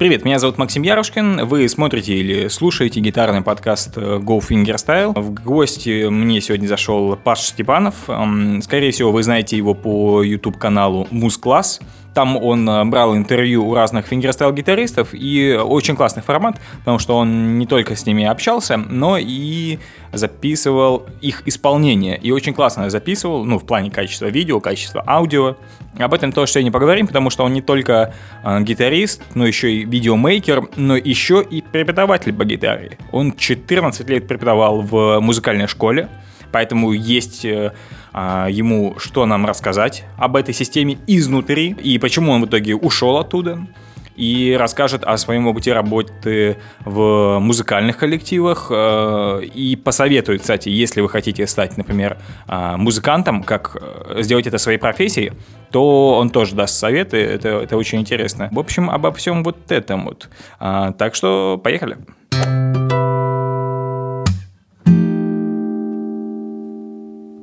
Привет, меня зовут Максим Ярушкин. Вы смотрите или слушаете гитарный подкаст э, Go Fingerstyle. В гости мне сегодня зашел Паша Степанов. Скорее всего, вы знаете его по YouTube-каналу МузКласс. Там он э, брал интервью у разных фингерстайл-гитаристов, и очень классный формат, потому что он не только с ними общался, но и записывал их исполнение. И очень классно записывал, ну, в плане качества видео, качества аудио. Об этом тоже сегодня поговорим, потому что он не только э, гитарист, но еще и видеомейкер, но еще и преподаватель по гитаре. Он 14 лет преподавал в музыкальной школе, поэтому есть э, ему, что нам рассказать об этой системе изнутри и почему он в итоге ушел оттуда и расскажет о своем опыте работы в музыкальных коллективах э, и посоветует, кстати, если вы хотите стать, например, э, музыкантом, как э, сделать это своей профессией, то он тоже даст советы, это, это очень интересно. В общем, обо всем вот этом вот. А, так что поехали. Поехали.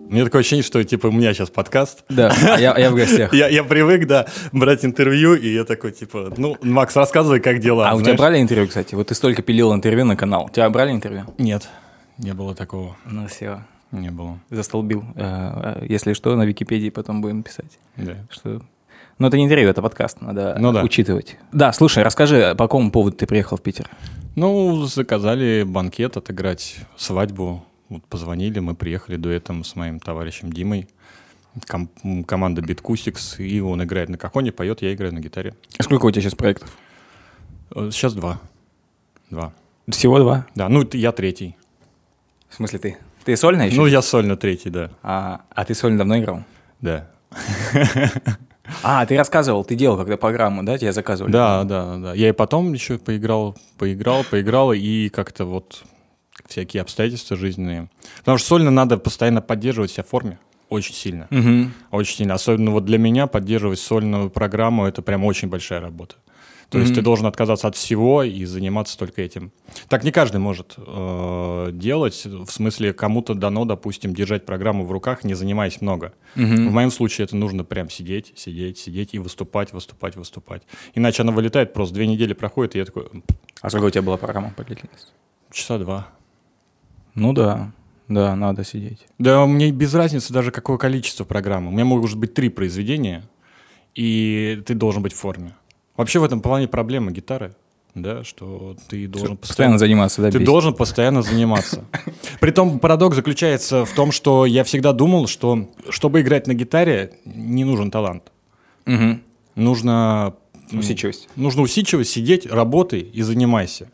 Мне такое ощущение, что типа у меня сейчас подкаст. Да, а я, я в гостях. я, я привык, да, брать интервью, и я такой, типа, ну, Макс, рассказывай, как дела. А знаешь? у тебя брали интервью, кстати? Вот ты столько пилил интервью на канал. У тебя брали интервью? Нет, не было такого. Ну все. Не было. Застолбил. Э, э, если что, на Википедии потом будем писать. Да. Что... Ну, это не интервью, это подкаст, надо ну, да. учитывать. Да, слушай, расскажи, по какому поводу ты приехал в Питер? Ну, заказали банкет отыграть, свадьбу вот позвонили, мы приехали дуэтом с моим товарищем Димой. Ком- команда Beat Quesix, и он играет на кахоне, поет, я играю на гитаре. А сколько у тебя сейчас проектов? Э, сейчас два. Два. Всего два? Да, ну я третий. В смысле ты? Ты сольно еще? Ну, я сольно третий, да. А, а ты сольно давно играл? Да. А, ты рассказывал, ты делал когда программу, да, тебя заказывали? Да, да, да. Я и потом еще поиграл, поиграл, поиграл, и как-то вот всякие обстоятельства жизненные. Потому что сольно надо постоянно поддерживать себя в форме. Очень сильно. Угу. Очень сильно. Особенно вот для меня поддерживать сольную программу это прям очень большая работа. То mm есть ты должен отказаться от всего и заниматься только этим. Так не каждый может э, делать. В смысле, кому-то дано, допустим, держать программу в руках, не занимаясь много. mm В моем случае это нужно прям сидеть, сидеть, сидеть и выступать, выступать, выступать. Иначе она вылетает, просто две недели проходит, и я такой... А сколько у тебя была программа по длительности? Часа два. Ну да, да, надо сидеть. Да, мне без разницы даже какое количество программы. У меня может быть три произведения, и ты должен быть в форме. Вообще в этом плане проблема гитары, да, что ты должен постоянно, постоянно заниматься, да, Ты должен постоянно заниматься. Притом парадокс заключается в том, что я всегда думал, что чтобы играть на гитаре, не нужен талант. Угу. Нужно усидчивость. Нужно усидчивость, сидеть, работай и занимайся.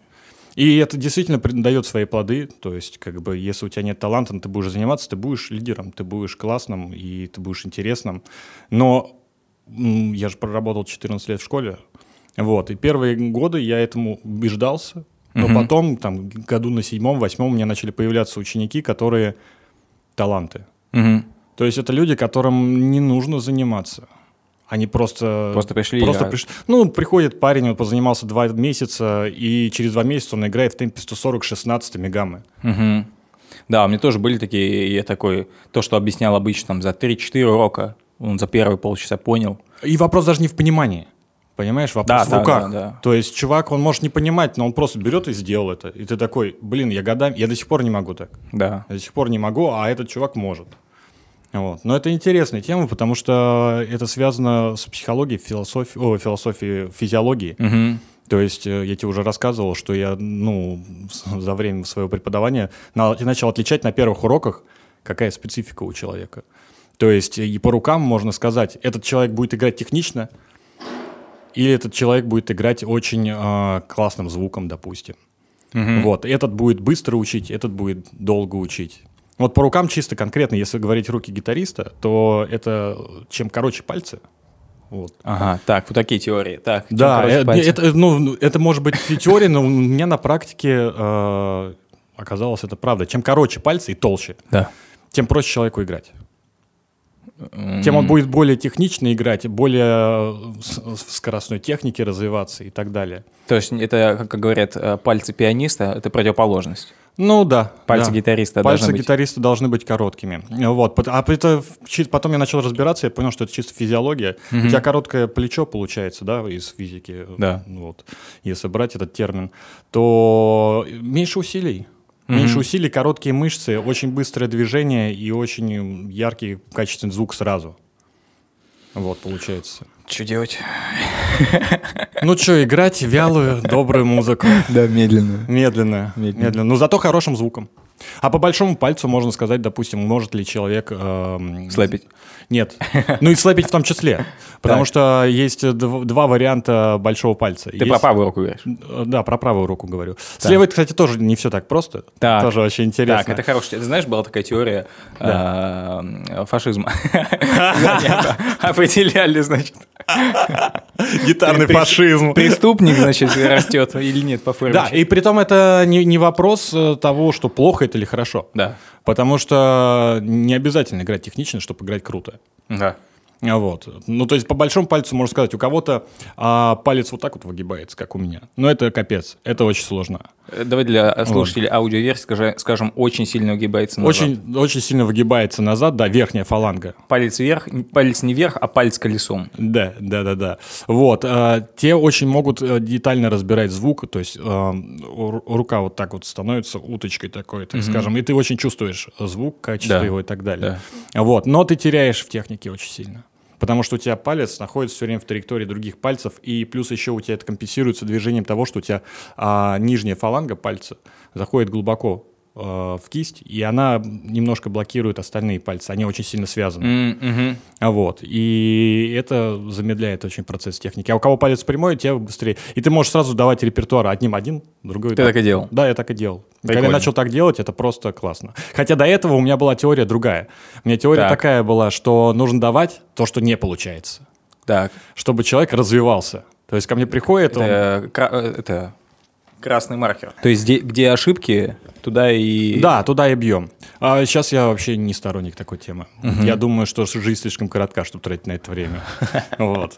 И это действительно дает свои плоды. То есть, как бы, если у тебя нет таланта, ты будешь заниматься, ты будешь лидером, ты будешь классным и ты будешь интересным. Но я же проработал 14 лет в школе. Вот. И первые годы я этому убеждался. Но угу. потом, там, году на седьмом, восьмом у меня начали появляться ученики, которые таланты. Угу. То есть это люди, которым не нужно заниматься. Они просто... Просто пришли. Просто а... приш... Ну, приходит парень, он позанимался два месяца, и через два месяца он играет в темпе 140-16 мегамы. Угу. Да, у меня тоже были такие, я такой, то, что объяснял обычно там, за 3-4 урока, он за первые полчаса понял. И вопрос даже не в понимании. Понимаешь, вопрос да, в руках. Да, да. То есть чувак, он может не понимать, но он просто берет и сделал это. И ты такой, блин, я годами, я до сих пор не могу так. Да. Я до сих пор не могу, а этот чувак может. Вот. Но это интересная тема, потому что это связано с психологией, философией, о, философией физиологии. Угу. То есть э, я тебе уже рассказывал, что я ну, за время своего преподавания начал отличать на первых уроках, какая специфика у человека. То есть и по рукам можно сказать, этот человек будет играть технично, или этот человек будет играть очень э, классным звуком, допустим. Угу. Вот, этот будет быстро учить, этот будет долго учить. Вот по рукам чисто конкретно, если говорить руки гитариста, то это чем короче пальцы, вот. Ага, так, вот такие теории. Так, да, это, это, ну, это может быть теория, но у меня на практике э, оказалось это правда. Чем короче пальцы и толще, да. тем проще человеку играть. Тем он будет более технично играть, более в скоростной технике развиваться и так далее. То есть это, как говорят, э, пальцы пианиста – это противоположность? Ну да. Пальцы да. гитариста Пальцы должны быть. гитариста должны быть короткими. Вот. А это потом я начал разбираться, я понял, что это чисто физиология. У тебя короткое плечо получается, да, из физики. Да. Вот. Если брать этот термин, то меньше усилий. Меньше усилий, короткие мышцы, очень быстрое движение и очень яркий, качественный звук сразу. Вот, получается. Что делать? Ну что, играть вялую, добрую музыку. Да, медленно. Медленно, Медленно. медленно, но зато хорошим звуком. А по большому пальцу можно сказать, допустим, может ли человек... эм, Слэпить. Нет. Ну и слэпить в том числе. Потому что есть дв- два варианта большого пальца. Ты про правую руку говоришь. Э, Да, про правую руку говорю. С левой, кстати, тоже не все так просто. Тоже очень интересно. Так, это хорошая. Ты знаешь, была такая теория э, фашизма. Определяли, значит. Гитарный фашизм. Преступник, значит, растет или нет по форме. Да, и при том это не, не вопрос э, того, что плохо это или хорошо. Да. Потому что не обязательно играть технично, чтобы играть круто. Да. А Вот. Ну, то есть, по большому пальцу, можно сказать, у кого-то а, палец вот так вот выгибается, как у меня. Но это капец, это очень сложно. Э, Давай для слушателей аудиоверсии скажи- скажем, очень сильно угибается назад. Очень, очень сильно выгибается назад, да, верхняя фаланга. Палец вверх, палец не вверх, а палец колесом. Да, да, да, да. Вот. а, те очень могут э, детально разбирать звук, то есть ру- рука вот так вот становится уточкой такой, так скажем, и ты очень чувствуешь звук, качество Да. его и так далее. Вот. Но ты теряешь в технике очень сильно. Потому что у тебя палец находится все время в траектории других пальцев, и плюс еще у тебя это компенсируется движением того, что у тебя а, нижняя фаланга пальца заходит глубоко а, в кисть, и она немножко блокирует остальные пальцы. Они очень сильно связаны. А вот. И это замедляет очень процесс техники. А у кого палец прямой, тебе быстрее. И ты можешь сразу давать репертуар одним один, другой Ты так и делал? Да, я так и делал. Когда Прикольно. я начал так делать, это просто классно. Хотя до этого у меня была теория другая. У меня теория Так. такая была, что нужно давать то, что не получается, Так. чтобы человек развивался. То есть ко мне приходит он... Это, кра- э, это красный маркер. То есть где, где ошибки, туда и... Да, туда и бьем. А сейчас я вообще не сторонник такой темы. Я думаю, что жизнь слишком коротка, чтобы тратить на это время. Вот.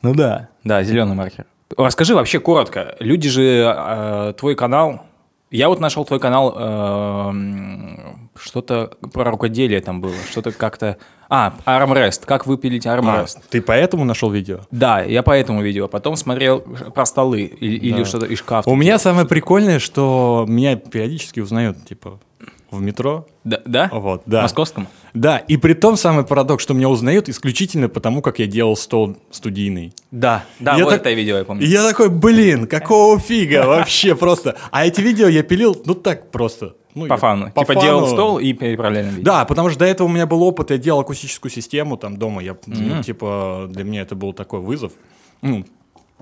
Ну да. Да, зеленый маркер. Расскажи вообще коротко. Люди же э, твой канал. Я вот нашел твой канал, э, м, что-то про рукоделие там было, что-то как-то... А, армрест, как выпилить А, армрест. ты поэтому нашел видео? Да, я поэтому видео. Потом смотрел про столы или, или что-то из шкафа. У меня самое прикольное, что меня периодически узнают, типа, в метро. Да? да? Вот, да. Московском? Да, и при том самый парадокс, что меня узнают исключительно потому, как я делал стол студийный. Да. Да, Я вот так- это видео я помню. И я такой, блин, какого фига вообще просто. А эти видео я пилил, ну так просто. Ну, По фану. по типа фану. делал стол и переправляли видео. Да, потому что до этого у меня был опыт, я делал акустическую систему там дома, я, ну, типа, для меня это был такой вызов. Ну,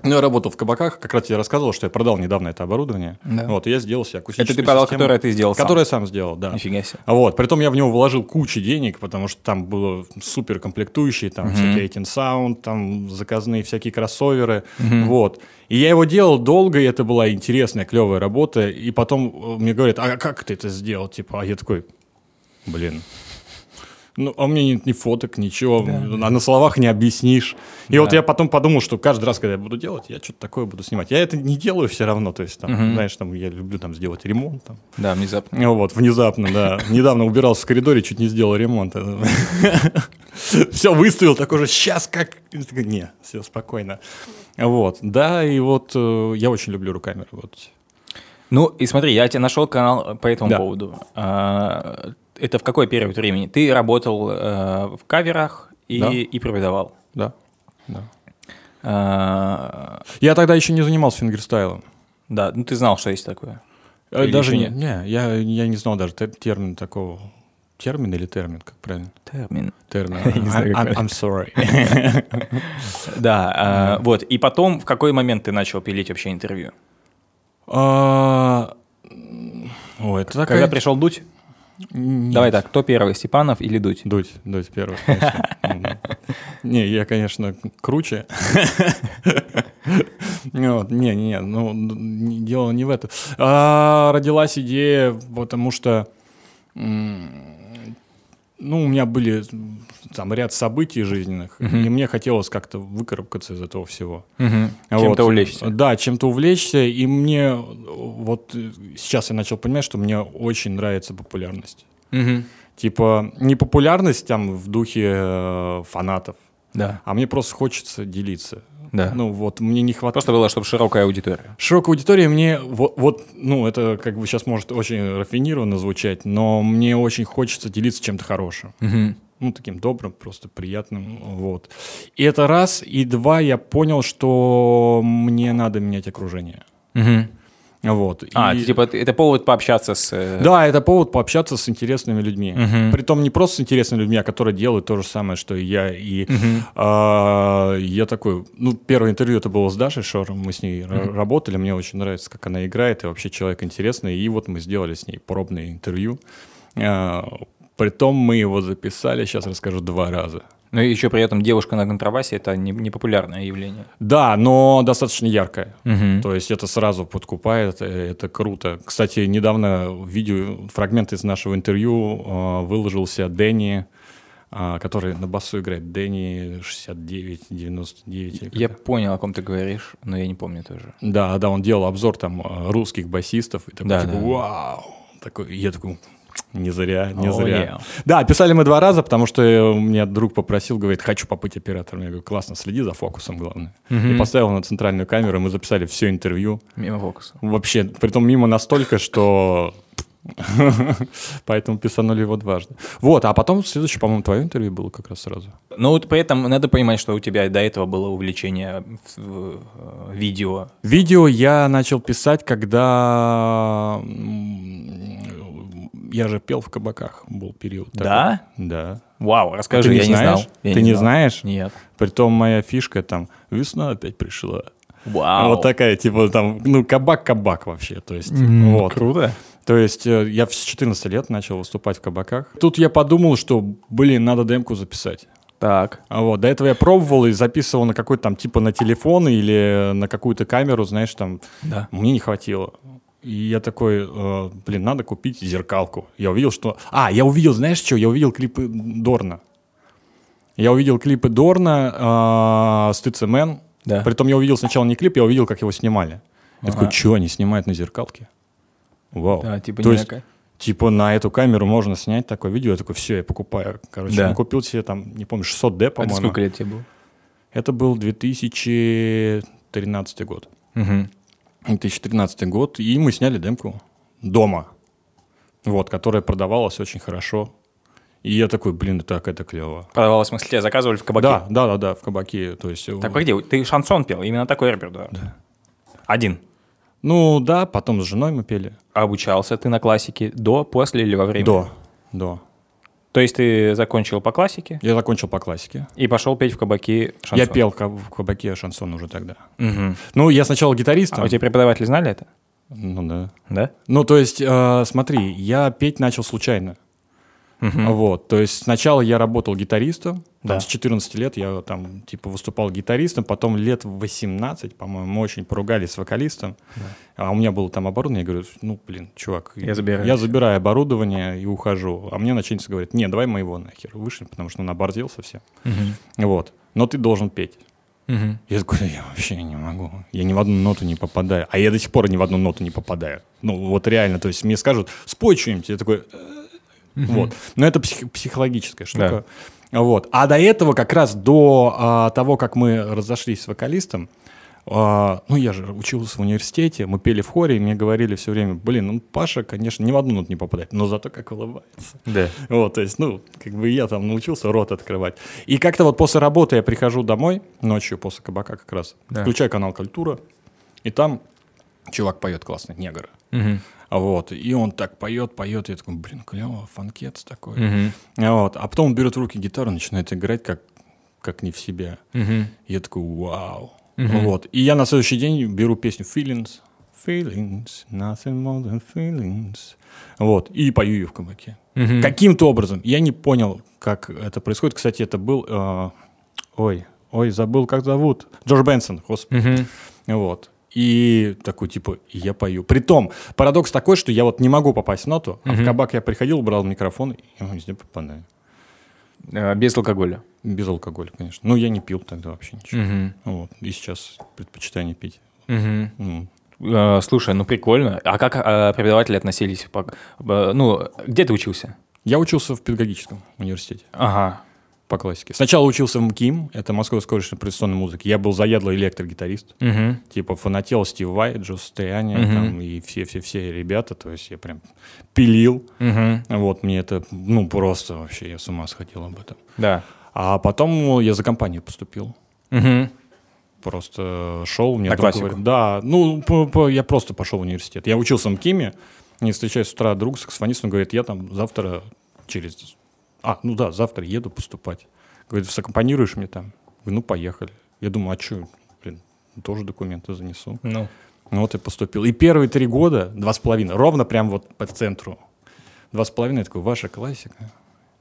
ну, я работал в кабаках, как раз тебе рассказывал, что я продал недавно это оборудование. Да. Вот, и я сделал себе акустическую Это ты продал, систему, которое ты сделал сам? Которое я сам сделал, да. Нифига себе. Вот, притом я в него вложил кучу денег, потому что там было супер комплектующие, там всякие 18 Sound, там заказные всякие кроссоверы, вот. И я его делал долго, и это была интересная, клевая работа, и потом э, мне говорят, а как ты это сделал, типа, а я такой, блин, ну, а у меня нет ни фоток, ничего, а на словах не объяснишь. И вот я потом подумал, что каждый раз, когда я буду делать, я что-то такое буду снимать. Я это не делаю все равно, то есть, там, знаешь, там, я люблю там сделать ремонт, там, Да, внезапно. ну Вот, внезапно, да. Недавно убирался в коридоре, чуть не сделал ремонт. Все, выставил, такой же, сейчас как... Не, все, спокойно. Вот, да, и вот э, я очень люблю руками работать. Ну, и смотри, я тебе нашел канал по этому Да. поводу. А, Это в какой период времени? Ты работал э, в каверах и, Да. и преподавал. Да, да. А, Я тогда еще не занимался фингерстайлом. Да, ну ты знал, что есть такое. Э, Или даже не, не я, я не знал даже те- термин такого. Термин или термин, как правильно? Термин. Термин. I'm, sorry. Да, а, вот. И потом, в какой момент ты начал пилить вообще интервью? А, Ой, это Когда такая... пришел Дудь? Нет. Давай так, кто первый, Степанов или Дудь? Дудь, дудь первый. Не, я, конечно, круче. Вот, Не, не, не, ну, дело не в этом. А, Родилась идея, потому что ну, у меня были м, там ряд событий жизненных, Мгм. и мне хотелось как-то выкарабкаться из этого всего. Мгм. Вот. Чем-то увлечься. Да, чем-то увлечься, и мне э, вот э, сейчас я начал понимать, что мне очень нравится популярность. Мгм. Типа не популярность там в духе э, фанатов, Да, а мне просто хочется делиться. Да. Ну вот мне не хватает. Просто было, чтобы широкая аудитория. Широкая аудитория мне вот, вот, ну это как бы сейчас может очень рафинированно звучать, но мне очень хочется делиться чем-то хорошим. Мгм. ну, таким добрым, просто приятным, вот. И это раз, и два, я понял, что мне надо менять окружение, Мгм. Вот. А, И- это, типа, это повод пообщаться с... э, Да, это повод пообщаться с интересными людьми. Мгм. Притом не просто с интересными людьми, а которые делают то же самое, что и я. И Мгм. а, я такой, ну, первое интервью это было с Дашей Шором, мы с ней ра- работали, мне очень нравится, как она играет, и вообще человек интересный. И вот мы сделали с ней пробное интервью. А, Притом мы его записали, сейчас расскажу, два раза. Ну и еще при этом девушка на контрабасе это не, не популярное явление. Да, но достаточно яркое. Мгм. То есть это сразу подкупает, э, это круто. Кстати, недавно видео, фрагмент из нашего интервью э, выложился Дэнни, э, который на басу играет, Дэнни 69-99. Я понял, о ком ты говоришь, но я не помню тоже. Да, да, он делал обзор там э, русских басистов, и такой, Да, типа, да. вау! Такой, я такой, не зря, не О, зря. yeah. Да, писали мы два раза, потому что э, меня друг попросил, говорит, хочу побыть оператором. Я говорю, классно, следи за фокусом, главное. И поставил на центральную камеру, мы записали все интервью. Мимо фокуса. Вообще, притом мимо настолько, что... Поэтому писанули его дважды. Вот, а потом следующее, по-моему, твое интервью было как раз сразу. Но вот при этом надо понимать, что у тебя до этого было увлечение в- в, э, видео. Видео я начал писать, когда... Я же пел в кабаках, был период. такой. Да? Да. Вау, расскажи, Ты не я не знаешь? знал. Я Ты не знал. знаешь? Нет. Притом моя фишка там, весна опять пришла. Вау. Вот такая, типа там, ну, кабак-кабак вообще, то есть, М, вот. Круто. То есть э, я с 14 лет начал выступать в кабаках. Тут я подумал, что, блин, надо демку записать. Так. А вот, до этого я пробовал и записывал на какой-то там, типа на телефон или на какую-то камеру, знаешь, там, Да. мне не хватило. И я такой, э, блин, надо купить зеркалку. Я увидел, что... А, я увидел, знаешь что? Я увидел клипы Дорна. Я увидел клипы Дорна э, с ТЦМН. Да. Притом я увидел сначала не клип, я увидел, как его снимали. Я Ага. такой, что они снимают на зеркалке? Вау. Да, типа То есть, некая. типа на эту камеру можно снять такое видео. Я такой, все, я покупаю. Короче, Да. ну, купил себе там, не помню, 600D, Это по-моему. сколько лет тебе было? Это был 2013 год. Мгм. 2013 год, и мы сняли демку дома, вот, которая продавалась очень хорошо. И я такой, блин, так это клево. Продавалось, в смысле, заказывали в кабаке? Да, да, да, да, в кабаке. То есть, Так э, а где? Ты шансон пел? Именно такой репертуар? Да. Один. ну да, потом с женой мы пели. А Обучался ты на классике до, после или во время? До, до. То есть ты закончил по классике Я закончил по классике. и пошел петь в кабаке шансон? Я пел в ка- в кабаке шансон уже тогда. Мгм. Ну, я сначала гитаристом. А у тебя преподаватели знали это? Ну да. Да? Ну, то есть, э, смотри, я петь начал случайно. Вот, то есть сначала я работал гитаристом, Да. с 14 лет я там типа выступал гитаристом, потом лет в 18, по-моему, мы очень поругались с вокалистом, а у меня было там оборудование, я говорю, ну, блин, чувак, Я забираю. я забираю оборудование и ухожу, а мне начальница говорит, не, давай моего нахер выше, потому что он оборзел совсем, вот, но ты должен петь. Мгм. Я такой, «Да я вообще не могу. Я ни в одну ноту не попадаю. А я до сих пор ни в одну ноту не попадаю. Ну, вот реально. То есть мне скажут, спой что-нибудь. Я такой, «Э». вот. Но это псих- психологическая штука. Вот. А до этого, как раз до а, того, как мы разошлись с вокалистом, а, ну, я же учился в университете, мы пели в хоре, и мне говорили все время, блин, ну, Паша, конечно, ни в одну ноту не попадает, но зато как улыбается. Да. Вот, то есть, ну, как бы я там научился рот открывать. И как-то вот после работы я прихожу домой, ночью после кабака как раз, Да. включаю канал «Культура», и там чувак поет классно, негр. Мгм. Вот, и он так поет, поет, я такой, блин, клево, фанкет такой. А Вот, а потом он берет в руки гитару, начинает играть как, как не в себя. Мгм. Я такой, вау. Вот, и я на следующий день беру песню «Feelings», «Feelings, nothing more than feelings». Вот, и пою ее в кабаке. Мгм. Каким-то образом. Я не понял, как это происходит. Кстати, это был... э, ой, ой, забыл, как зовут. Джордж Бенсон, господи. Мгм. Вот. И такой, типа, я пою. Притом, парадокс такой, что я вот не могу попасть в ноту, а в кабак я приходил, брал микрофон, и я везде попадаю. Э, без алкоголя. Без алкоголя, конечно. Ну, я не пил тогда вообще ничего. Вот. И сейчас предпочитаю не пить. Ну, Э, Слушай, ну прикольно. А как э, преподаватели относились? Ну, где ты учился? Я учился в педагогическом университете Ага. По классике. Сначала учился в МКИМ, это Московская колледж импровизационной музыки. Я был заядлый электрогитарист. Мгм. Типа фанател Стив Вай, Джо Стояни Мгм. там, и все-все-все ребята. То есть я прям пилил. Мгм. Вот, мне это, ну, просто вообще, я с ума сходил об этом. Да. А потом я за компанию поступил. Мгм. Просто шел, мне На друг классику? говорит- Да, ну, по- по- я просто пошел в университет. Я учился в МКИМе, не встречаюсь с утра друг, саксофонист, он говорит, я там завтра через... А, ну да, завтра еду поступать. Говорит, саккомпанируешь мне там? Говорю, ну, поехали. Я думаю, а что, блин, тоже документы занесу. Ну. Ну вот и поступил. И первые три года, два с половиной, ровно прям вот по центру. Два с половиной, я такой, ваша классика.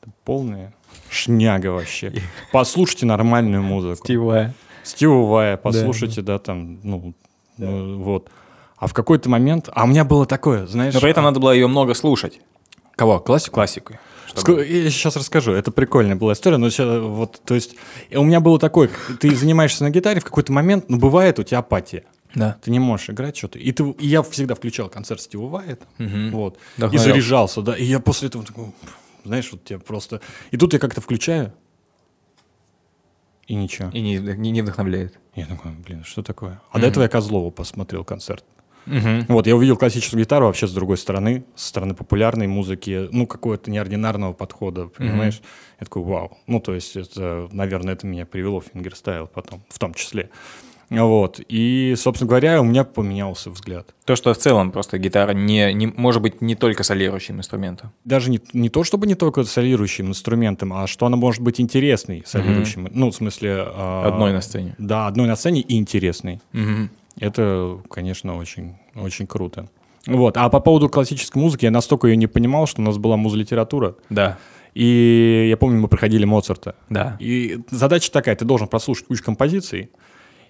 Это полная шняга вообще. Послушайте нормальную музыку. Стивая. Стива Вая, послушайте, да, там, ну, ну, вот. А в какой-то момент, а у меня было такое, знаешь... Но при этом надо было ее много слушать. Кого? Классику? Классику. Ск- Я сейчас расскажу. Это прикольная была история, но сейчас вот, то есть, у меня было такое, ты занимаешься на гитаре, в какой-то момент, ну, бывает у тебя апатия. Да. Ты не можешь играть что-то. И, ты, и я всегда включал концерт Стива Вая, там, вот, и Вдохновлялся. заряжался, да. И я после этого такой, знаешь, вот я просто... И тут я как-то включаю, и ничего. И не, не, не вдохновляет. Я такой, блин, что такое? А до этого я Козлова посмотрел концерт. Мгм. Вот, я увидел классическую гитару вообще с другой стороны, со стороны популярной музыки, ну, какого-то неординарного подхода, понимаешь? Я такой, вау. Ну, то есть, это, наверное, это меня привело в фингерстайл потом, в том числе. Вот, и, собственно говоря, у меня поменялся взгляд. То, что в целом просто гитара не, не может быть не только солирующим инструментом. Даже не, не то, чтобы не только солирующим инструментом, а что она может быть интересной солирующим. Ну, в смысле... а, Одной на сцене. Да, одной на сцене и интересной. Мгм. Это, конечно, очень, очень круто. Вот. А по поводу классической музыки, я настолько ее не понимал, что у нас была музлитература. Да. И я помню, мы проходили Моцарта. Да. И задача такая, ты должен прослушать кучу композиций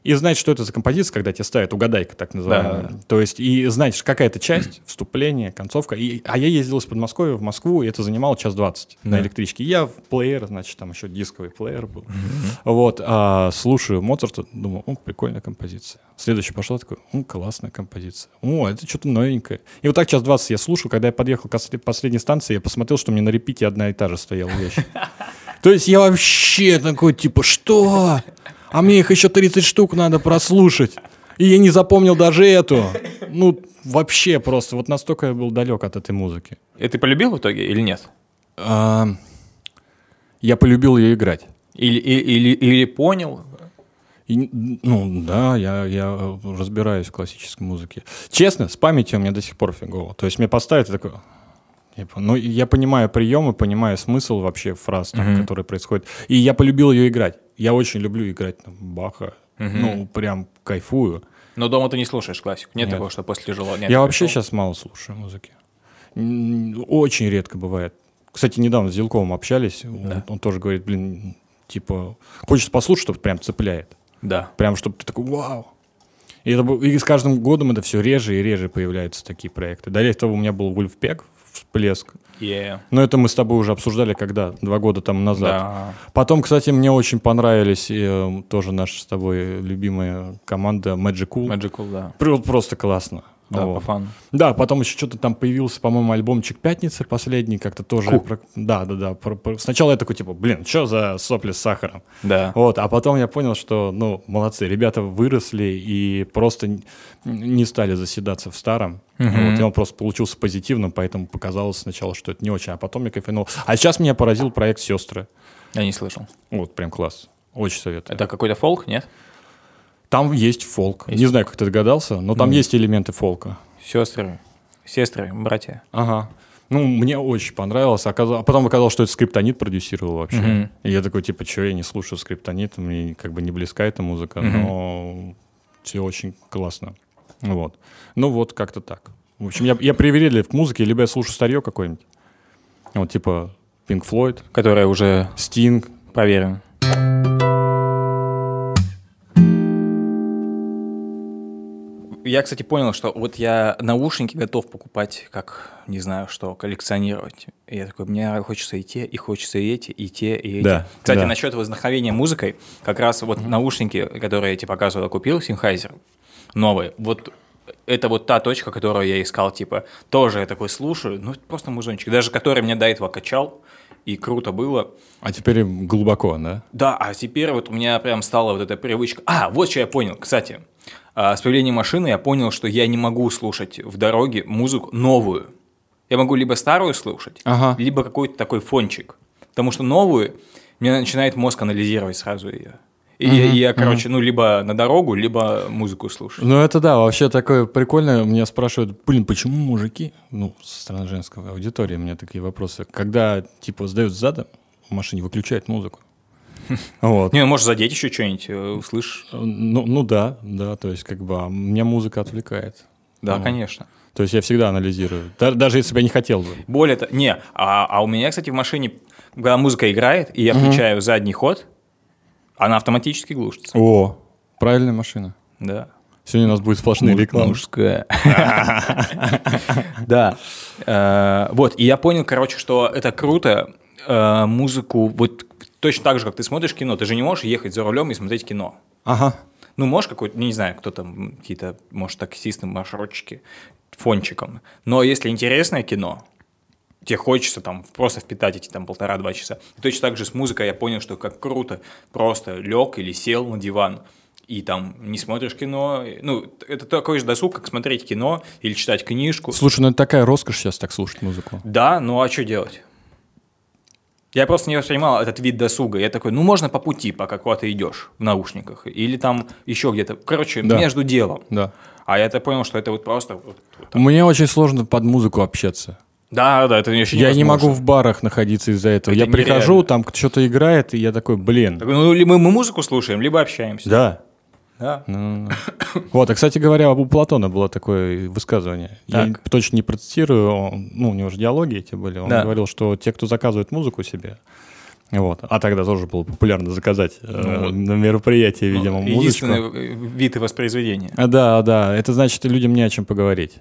и знать, что это за композиция, когда тебе ставят угадайка, так называемая. Да. То есть, и знать, какая-то часть, вступление, концовка. И, а я ездил из Подмосковья в Москву, и это занимало час двадцать Да. на электричке. И я в плеер, значит, там еще дисковый плеер был. Вот, а, слушаю Моцарта, думаю, о, прикольная композиция. Следующий пошла, такой, о, классная композиция. О, это что-то новенькое. И вот так час двадцать я слушал, когда я подъехал к осле- последней станции, я посмотрел, что мне на репите одна и та же стояла вещь. То есть я вообще такой, типа, что? А мне их еще 30 штук надо прослушать. И я не запомнил даже эту. Ну, вообще просто. Вот настолько я был далек от этой музыки. И ты полюбил в итоге или нет? А, я полюбил ее играть. Или, или, или, понял? И, ну, да, я, я разбираюсь в классической музыке. Честно, с памятью у меня до сих пор фигово. То есть мне поставят и такой... Типа, ну, я понимаю приемы, понимаю смысл вообще фраз, там, Мгм. которые происходят. И я полюбил ее играть. Я очень люблю играть там, Баха. Ну, прям кайфую. Но дома ты не слушаешь классику. Нет, Нет. такого, что после тяжело. Нет, я вообще пришел. сейчас мало слушаю музыки. Очень редко бывает. Кстати, недавно с Зилковым общались. Он, он тоже говорит, блин, типа, хочется послушать, что прям цепляет. Да. Прям, чтобы ты такой, вау. И, это, и с каждым годом это все реже и реже появляются такие проекты. До этого у меня был Вульфпек, всплеск. Yeah. Но это мы с тобой уже обсуждали, когда? Два года там назад. Да. Потом, кстати, мне очень понравились э, тоже наша с тобой любимая команда Magic Cool. Magical, да. Пр- Просто классно. Да, Вот. по фану. Да, потом еще что-то там появился, по-моему, альбомчик «Пятницы» последний, как-то тоже... Ку. про- Да, да, да. про- про- Сначала я такой, типа, блин, что за сопли с сахаром? Да. Вот, а потом я понял, что, ну, молодцы, ребята выросли и просто не стали заседаться в старом. Мгм. Вот, и он просто получился позитивным, поэтому показалось сначала, что это не очень, а потом я кайфанул. А сейчас меня поразил проект «Сестры». Я не слышал. Вот, прям класс. Очень советую. Это какой-то фолк, нет? Там есть фолк. Есть. Не знаю, как ты догадался, но там есть элементы фолка. Сестры, сестры, братья. Ага. Ну, мне очень понравилось. Оказ- А потом оказалось, что это скриптонит продюсировал вообще. Мгм. И я такой, типа, что я не слушаю скриптонит, мне как бы не близка эта музыка, Мгм. но все очень классно. Вот. Ну вот, как-то так. В общем, я, я привередлив к музыке, либо я слушаю старье какое-нибудь. Вот, типа, Pink Floyd, Которая уже Sting. проверена. Я, кстати, понял, что вот я наушники готов покупать, как, не знаю что, коллекционировать. И я такой, мне хочется и те, и хочется и эти, и те, и эти. Да, Кстати, да. насчет вдохновения музыкой, как раз вот наушники, которые я тебе показывал, я купил, Sennheiser, новые, вот это вот та точка, которую я искал, типа, тоже я такой слушаю, ну, просто музончик, даже который меня до этого качал, и круто было. А теперь глубоко, да? Да, а теперь вот у меня прям стала вот эта привычка. А, вот что я понял, кстати. А, С появлением машины я понял, что я не могу слушать в дороге музыку новую. Я могу либо старую слушать, Ага. либо какой-то такой фончик. Потому что новую мне начинает мозг анализировать сразу ее. И я- и я, короче, ну, либо на дорогу, либо музыку слушаю. Ну, это да, вообще такое прикольное. Меня спрашивают, блин, почему мужики, ну, со стороны женской аудитории, у меня такие вопросы, когда, типа, сдают задом, в машине выключают музыку. Вот. Не, ну, может, задеть еще что-нибудь, э, услышишь. Ну, ну да, да, то есть, как бы, а меня музыка отвлекает. Да, Ну, конечно. То есть я всегда анализирую. Да- даже если бы я не хотел бы. Более того, не, а, а у меня, кстати, в машине, когда музыка играет, и я включаю задний ход, она автоматически глушится. О, правильная машина. Да. Сегодня у нас будет сплошные рекламы. Мужская. Да. Э, Вот, и я понял, короче, что это круто, э, музыку, вот точно так же, как ты смотришь кино, ты же не можешь ехать за рулем и смотреть кино. Ага. Ну, можешь какой-то, не знаю, кто там, какие-то, может, таксисты, маршрутчики, фончиком. Но если интересное кино, тебе хочется там просто впитать эти там полтора-два часа. И точно так же с музыкой я понял, что как круто просто лег или сел на диван и там не смотришь кино. Ну, это такой же досуг, как смотреть кино или читать книжку. Слушай, ну это такая роскошь сейчас так слушать музыку. Да, ну а что делать? Я просто не воспринимал этот вид досуга. Я такой, ну можно по пути, пока куда-то идешь в наушниках. Или там еще где-то. Короче, Да. между делом. Да. А я-то понял, что это вот просто... вот- вот так. Мне очень сложно под музыку общаться. Да, да, это вообще Я не могу в барах находиться из-за этого. Это я прихожу, нереально. там что-то играет, и я такой, блин. Так, Ну, либо мы музыку слушаем, либо общаемся. Да. Да. Ну, ну. Вот, а, кстати говоря, у Платона было такое высказывание. Я точно не процитирую, он- ну, у него же диалоги эти были. Он Да. говорил, что те, кто заказывает музыку себе, вот, а тогда тоже было популярно заказать э, Ну, вот. на мероприятии, видимо, музычку. Единственный э, вид воспроизведения. А, да, да, это значит, людям не о чем поговорить.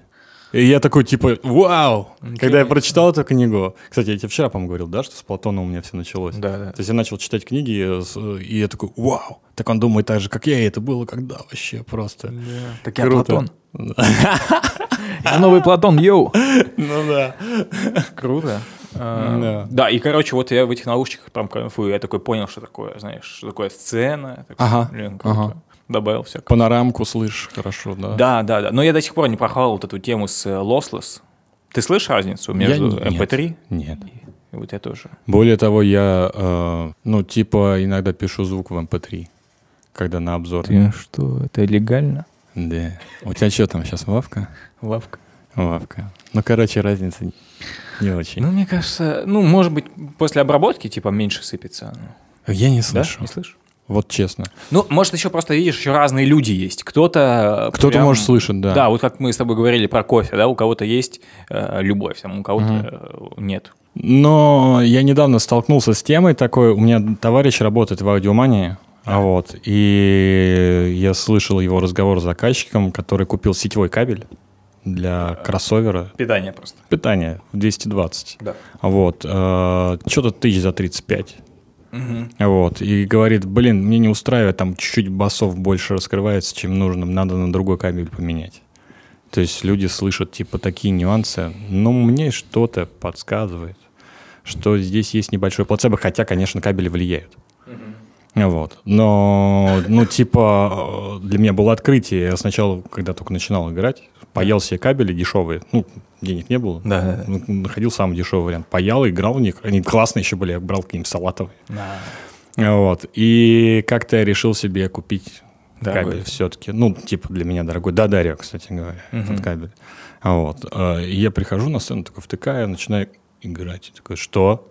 И я такой, типа, вау! Когда я прочитал эту книгу... Кстати, я тебе вчера, по-моему, говорил, да, что с Платоном у меня все началось? Да, да. То есть я начал читать книги, э, и я такой, вау! Так он думает так же, как я, и это было когда вообще просто. Так я Платон. Я новый Платон, йоу. Ну да. Круто. А, Да. Да, и, короче, вот я в этих наушниках прям кайфую. Я такой понял, что такое, знаешь, что такое сцена. Ага, Блин, круто. Добавил всякого. Панорамку слышишь хорошо, да? Да, да, да. Но я до сих пор не прохавал вот эту тему с э, lossless. Ты слышишь разницу между Я не- MP3 Нет. и вот я тоже. Более того, я, э, ну, типа, иногда пишу звук в MP3, когда на обзор. что, это легально? Да. У тебя что там сейчас, Вавка? Лавка. Вавка. Ну, короче, разница не- очень. Ну, мне кажется, ну, может быть, после обработки, типа, меньше сыпется. Ну, я не Да? слышу. Не слышишь? Вот честно. Ну, может, еще просто видишь, еще разные люди есть. Кто-то... Кто-то прям- может слышать, да. Да, вот как мы с тобой говорили про кофе, да, у кого-то есть э, любовь, там, у кого-то э, нет. Но я недавно столкнулся с темой такой. У меня товарищ работает в аудиомании. А вот, и я слышал его разговор с заказчиком, который купил сетевой кабель для кроссовера. Питание просто. Питание в 220. Да. Вот, э, что-то тысяч за 35. Вот, и говорит, блин, мне не устраивает, там чуть-чуть басов больше раскрывается, чем нужно, надо на другой кабель поменять. То есть люди слышат типа такие нюансы, но мне что-то подсказывает, что здесь есть небольшой плацебо, хотя, конечно, кабели влияют. Вот. Но, ну, типа, э, для меня было открытие. Я сначала, когда только начинал играть, паял себе кабели дешевые. Ну, денег не было. Да, да, да. Находил самый дешевый вариант. Паял, играл в них. Они классные еще были. Я брал какие-нибудь салатовые. Вот. И как-то я решил себе купить Дорогой. кабель все-таки. Ну, типа для меня дорогой. Да, Дарья, кстати говоря, этот кабель. Вот. Э, И я прихожу на сцену, такой втыкаю, начинаю играть. И такой, что?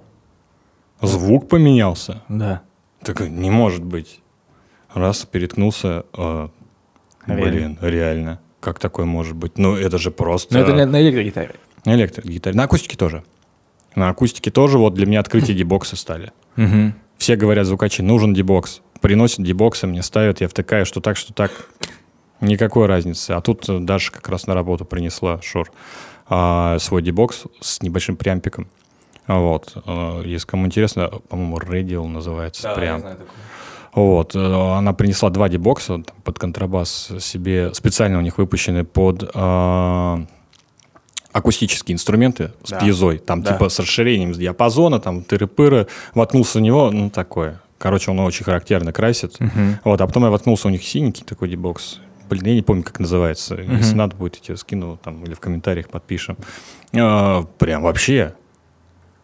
Звук поменялся? Да. Такой, не может быть. Раз, переткнулся, э, Реально. блин, реально. Как такое может быть? Ну, это же просто... Но это на, на электрогитаре. На электрогитаре. На акустике тоже. На акустике тоже вот для меня открытие дебокса стали. Все говорят, звукачи, нужен дебокс. Приносят дебоксы, мне ставят, я втыкаю, что так, что так. Никакой разницы. А тут Даша как раз на работу принесла Шор а, свой дебокс с небольшим прямпиком. Вот. А, если кому интересно, по-моему, Radial называется Да, прям. я знаю такое. Вот, э, она принесла два дебокса там, под контрабас себе, специально у них выпущены под э, акустические инструменты с Да. пьезой, там Да. типа с расширением диапазона, там тыры-пыры, воткнулся в него, ну такое. Короче, он очень характерно красит. Вот, а потом я воткнулся у них синенький такой дебокс. Блин, я не помню, как называется. Если надо будет, я тебе скину там или в комментариях подпишем. Э, прям вообще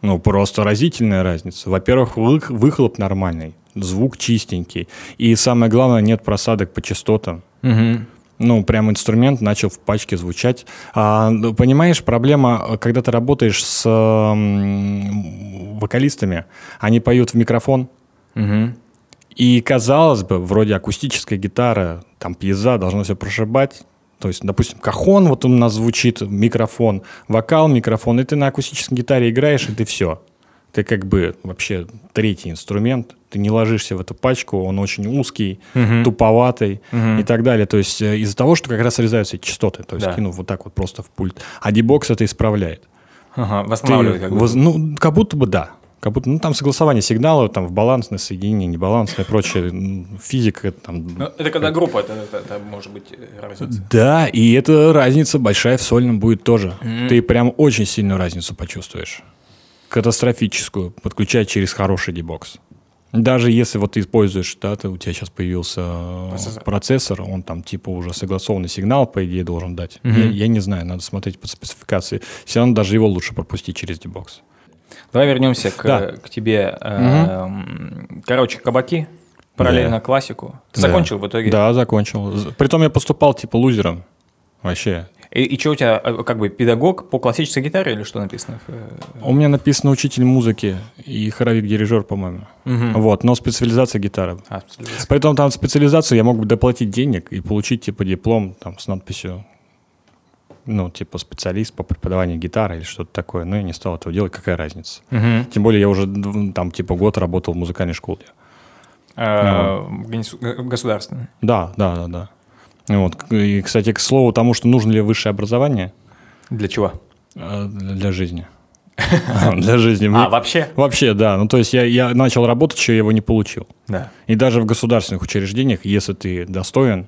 ну, просто разительная разница. Во-первых, вы- выхлоп нормальный, звук чистенький. И самое главное, нет просадок по частотам. Мгм. Ну, прям инструмент начал в пачке звучать. А, ну, понимаешь, проблема, э, когда ты работаешь с м, вокалистами, они поют в микрофон, Мгм. и, казалось бы, вроде акустическая гитара, там пьеза, должно все прошибать. То есть, допустим, кахон, вот он у нас звучит, микрофон, вокал, микрофон, и ты на акустической гитаре играешь, и ты все. Ты как бы вообще третий инструмент, ты не ложишься в эту пачку, он очень узкий, туповатый и так далее. То есть э, из-за того, что как раз срезаются эти частоты, то есть Да. кинув вот так вот просто в пульт. А дебокс это исправляет. Ага, Ты восстанавливает как бы. воз- Ну, как будто бы да. Как будто, ну, там согласование сигнала, там в балансное соединение, небалансное прочее. Физика там... Ну, это когда группа, это, это- это может быть э, разница. Да, и эта разница большая в сольном будет тоже. Ты прям очень сильную разницу почувствуешь. Катастрофическую, подключать через хороший дебокс. Даже если вот ты используешь, да, ты- у тебя сейчас появился э, Процессор. процессор. он там типа уже согласованный сигнал, по идее, должен дать. Я, я не знаю, надо смотреть по спецификации. Все равно даже его лучше пропустить через дебокс. Давай вернемся к, Да. к тебе. Эм, Короче, кабаки, параллельно Да. классику. Ты Да. закончил в итоге? Да, закончил. Притом я поступал типа лузером. Вообще. И, что у тебя, э, как бы, педагог по классической гитаре или что написано? Э, У меня написано учитель музыки и хоровик-дирижер, по-моему. Вот, но специализация гитара. а, специализация. Поэтому там специализацию я мог бы доплатить денег и получить типа диплом там с надписью ну, типа специалист по преподаванию гитары или что-то такое. Но я не стал этого делать, какая разница. Мгм. Тем более я уже там типа год работал в музыкальной школе. Э, гонис- г- Государственный. Да, да, да, да. Вот. И, кстати, к слову тому, что нужно ли высшее образование Для чего? э, для жизни. Для жизни. А, вообще? Вообще, да. Ну, то есть я, я начал работать, еще я его не получил. Да. И даже в государственных учреждениях, если ты достоин,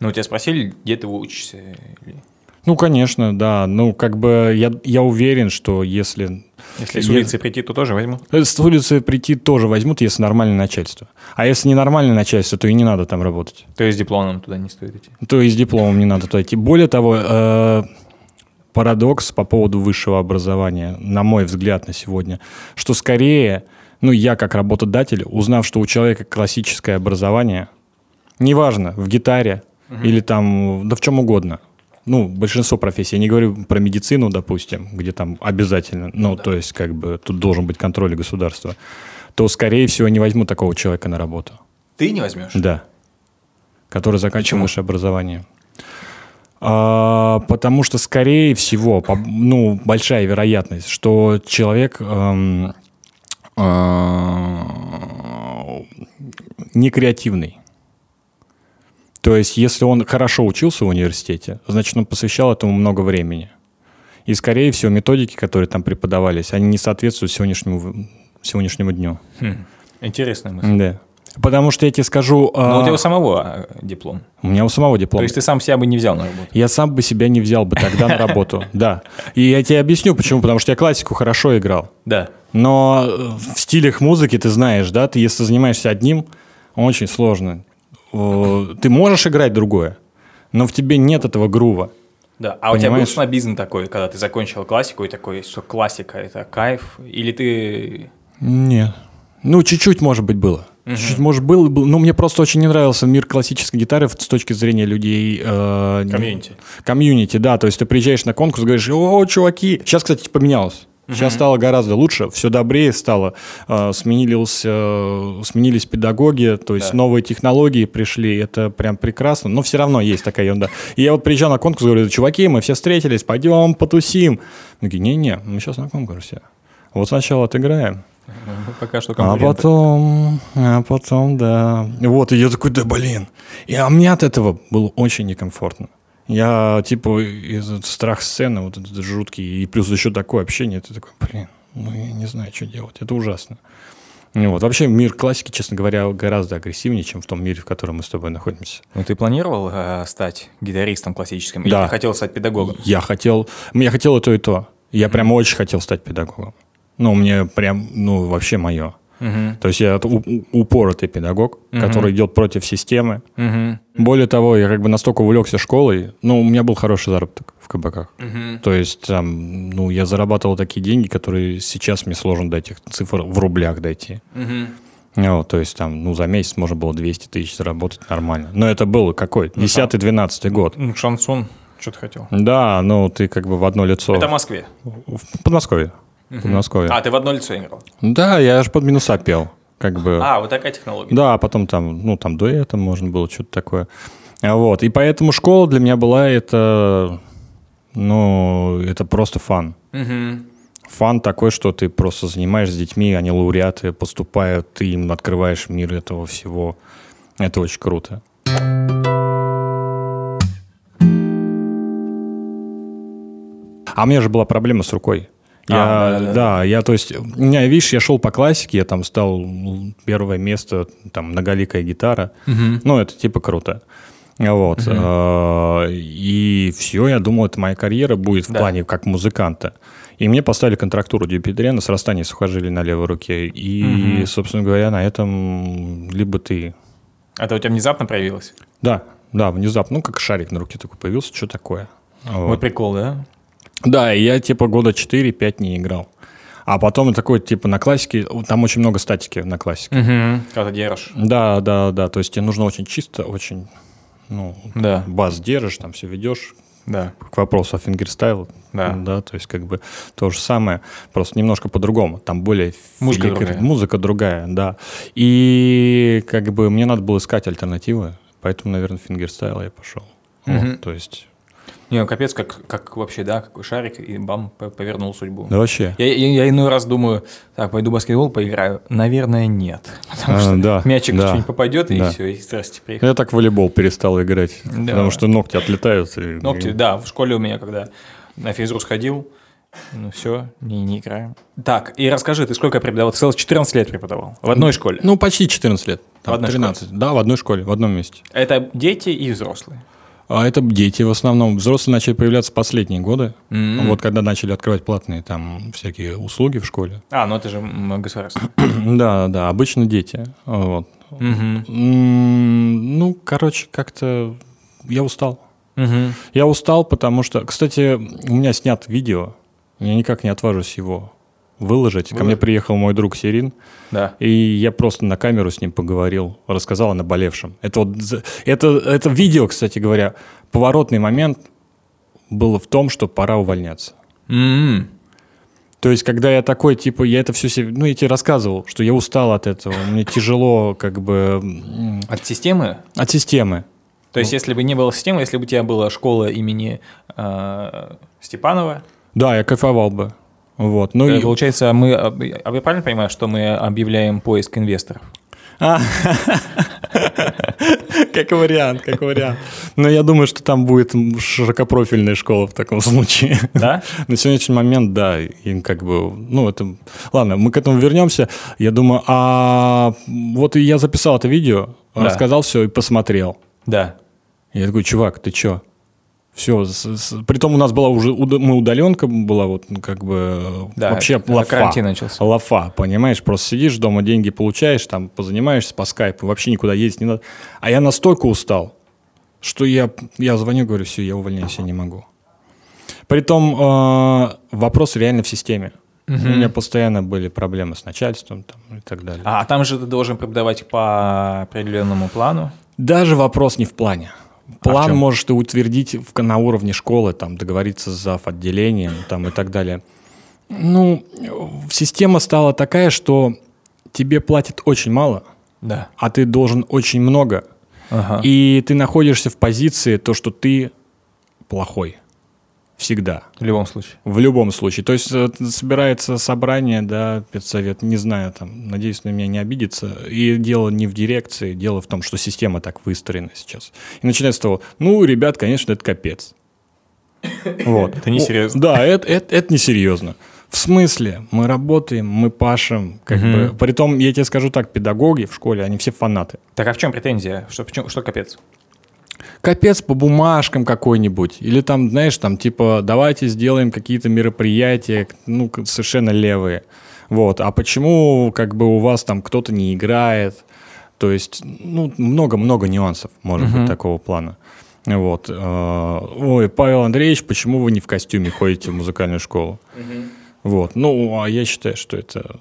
Ну, тебя спросили, где ты учишься? или- ну, конечно, да. Ну, как бы я, я уверен, что если... Если с Я- улицы прийти, то тоже возьму. э, С улицы прийти тоже возьмут, если нормальное начальство. А если не нормальное начальство, то и не надо там работать. То есть с дипломом туда не стоит идти. То и с дипломом не надо туда идти. Более того, э, парадокс по поводу высшего образования, на мой взгляд, на сегодня, что скорее, ну, я как работодатель, узнав, что у человека классическое образование, неважно, в гитаре или там, да в чем угодно, ну, большинство профессий, я не говорю про медицину, допустим, где там обязательно, ну, то есть, как бы, тут должен быть контроль государства, то, скорее всего, не возьму такого человека на работу. Ты не возьмешь? Да. Который заканчивал высшее образование. А, потому что, скорее всего, по- ну, большая вероятность, что человек эм, а, не креативный. То есть, если он хорошо учился в университете, значит, он посвящал этому много времени. И, скорее всего, методики, которые там преподавались, они не соответствуют сегодняшнему, сегодняшнему дню. Хм, Интересная мысль. Да. Потому что я тебе скажу... Но у а, тебя у самого а, диплом. у меня у самого диплом. То есть ты сам себя бы не взял на работу. Я сам бы себя не взял бы тогда на работу, да. И я тебе объясню, почему. Потому что я классику хорошо играл. Да. Но э, в стилях музыки ты знаешь, да, ты если занимаешься одним, очень сложно. Ты можешь играть другое, но в тебе нет этого грува. Да. А у тебя был Понимаешь? снобизм такой, когда ты закончил классику и такой, что классика это кайф? Или ты... Нет. Ну, чуть-чуть, может быть, было. Чуть-чуть, может, было, было. Но мне просто очень не нравился мир классической гитары с точки зрения людей... э, Комьюнити. Комьюнити, да. То есть ты приезжаешь на конкурс, говоришь, о, чуваки. Сейчас, кстати, поменялось. Сейчас стало гораздо лучше, все добрее стало, э, сменились, э, сменились педагоги, то есть Да. новые технологии пришли, это прям прекрасно, но все равно есть такая ерунда. И я вот приезжал на конкурс, говорю, чуваки, мы все встретились, пойдем потусим. Они не-не, мы сейчас на конкурсе. Вот сначала отыграем, Ну, Пока что А потом, а потом, да. Вот, и я такой, да блин. И а мне от этого было очень некомфортно. Я, типа, из страх сцены, вот этот жуткий, и плюс еще такое общение, ты такой, блин, ну я не знаю, что делать, это ужасно. Ну Вот. Вообще мир классики, честно говоря, гораздо агрессивнее, чем в том мире, в котором мы с тобой находимся. Ну, ты планировал э, стать гитаристом классическим? Или Да. ты хотел стать педагогом? Я хотел, я хотел и то, и то. Я прям очень хотел стать педагогом. Ну, мне прям, ну, вообще мое. То есть я упоротый педагог, который идет против системы. Мгм. Более того, я как бы настолько увлекся школой, ну, у меня был хороший заработок в кабаках. Мгм. То есть там, ну, я зарабатывал такие деньги, которые сейчас мне сложно до этих цифр в рублях дойти. Мгм. Ну, то есть там, ну, за месяц можно было 200 тысяч заработать нормально. Но это было какой? 10-12 год. Ну, шансон, что ты хотел? Да, ну, ты как бы в одно лицо. Это в Москве. В Подмосковье. В Подмосковье. А, ты в одно лицо играл? Да, я аж под минуса пел. Как бы. А, вот такая технология. Да, а потом там, ну, там дуэтом можно было что-то такое. А Вот. И поэтому школа для меня была это, ну, это просто фан. Мгм. Фан такой, что ты просто занимаешься с детьми, они лауреаты, поступают, ты им открываешь мир этого всего. Это очень круто. А у меня же была проблема с рукой. Я, А, да, да-да-да. я, то есть, у меня, видишь, я шел по классике, я там стал ну, первое место, там, многоликая гитара. Ну, это типа круто. Вот. э, И все, я думал, это моя карьера будет в Да. плане как музыканта. И мне поставили контрактуру дипедрена, срастание сухожилий на левой руке. И, собственно говоря, на этом либо ты... Это у тебя внезапно проявилось? Да, да, внезапно, ну, как шарик на руке такой появился, что такое. Вот. Вот прикол, да? Да, и я типа года 4-5 не играл. А потом такой, типа, на классике, там очень много статики на классике. Угу. Когда ты держишь. Да, да, да, то есть тебе нужно очень чисто, очень, ну, Да, бас держишь, там все ведешь. да. К вопросу о фингерстайл, Да. да, то есть как бы то же самое, просто немножко по-другому, там более Музыка филикр- другая. музыка другая, да. И как бы мне надо было искать альтернативы, поэтому, наверное, фингерстайл я пошел. Мгм. Вот, то есть, Не, ну капец, как, как вообще, да, какой шарик, и бам, по- повернул судьбу. да вообще. Я, я, я иной раз думаю, так, пойду в баскетбол поиграю. Наверное, нет. Потому А, что да, мячик да, что-нибудь попадет, и да. все, и здрасте, приехал. Я так в волейбол перестал играть, Да. потому что ногти отлетают. и- Ногти, да, в школе у меня, когда на физру сходил, ну все, не, не играем. Так, и расскажи, ты сколько преподавал? Ты сказал, 14 лет преподавал. В одной школе. Ну, почти 14 лет. Там, В одной 13. Да, в одной школе, в одном месте. Это дети и взрослые. А это дети в основном. Взрослые начали появляться последние годы. М. Вот когда начали открывать платные там всякие услуги в школе. А, ну это же государство. Да, да, обычно дети. Вот. М, Ну, короче, как-то я устал. Мгм. Я устал, потому что, кстати, у меня снят видео. Я никак не отважусь его выложить. Ко мне приехал мой друг Сирин. Да. И я просто на камеру с ним поговорил, рассказал о наболевшем. Это, вот, это, это видео, кстати говоря, поворотный момент был в том, что пора увольняться. М. То есть, когда я такой, типа, я это все себе, ну, я тебе рассказывал, что я устал от этого, мне тяжело, как бы, От системы? от системы. То есть, если бы не было системы, если бы у тебя была школа имени э, Степанова, Да, я кайфовал бы. Вот. Ну, э, и, получается, мы, а я правильно понимаю, что мы объявляем поиск инвесторов? как вариант, как вариант. Но я думаю, что там будет широкопрофильная школа в таком случае. Да? На сегодняшний момент, да, им как бы, ну, это... Ладно, мы к этому вернемся. Я думаю, а вот и я записал это видео, рассказал все и посмотрел. Да. Я такой, чувак, ты чё? Все, притом у нас была уже, мы удаленка была, вот, ну, как бы, Да, вообще это лафа. карантин начался. Лафа, понимаешь, просто сидишь дома, деньги получаешь, там, позанимаешься по скайпу, вообще никуда ездить не надо. А я настолько устал, что я, я звоню, говорю, все, я увольняюсь, я не могу. Притом э, вопрос реально в системе. У меня постоянно были проблемы с начальством там, и так далее. А там же ты должен преподавать по определенному плану. Даже вопрос не в плане. А План чем? можешь ты утвердить в- на уровне школы, там, договориться с зав. отделением там, и так далее. Ну, система стала такая, что тебе платят очень мало, Да. а ты должен очень много. Ага. И ты находишься в позиции то, что ты плохой. Всегда. В любом случае. В любом случае. То есть э, собирается собрание, да, педсовет, не знаю, там, надеюсь, на меня не обидится. И дело не в дирекции, дело в том, что система так выстроена сейчас. И начинается с того, ну, ребят, конечно, это капец. Вот. Это несерьезно. Да, это, это, это несерьезно. В смысле? Мы работаем, мы пашем. Как Мгм. бы. Притом, я тебе скажу так, педагоги в школе, они все фанаты. Так а в чем претензия? Что, почему- что капец? Капец по бумажкам какой-нибудь. Или там, знаешь, там типа давайте сделаем какие-то мероприятия, ну, совершенно левые. Вот. А почему как бы у вас там кто-то не играет? То есть, ну, много-много нюансов, может Мгм. быть, такого плана. Вот. э, Ой, Павел Андреевич, почему вы не в костюме ходите в музыкальную школу? Вот. Ну, а я считаю, что это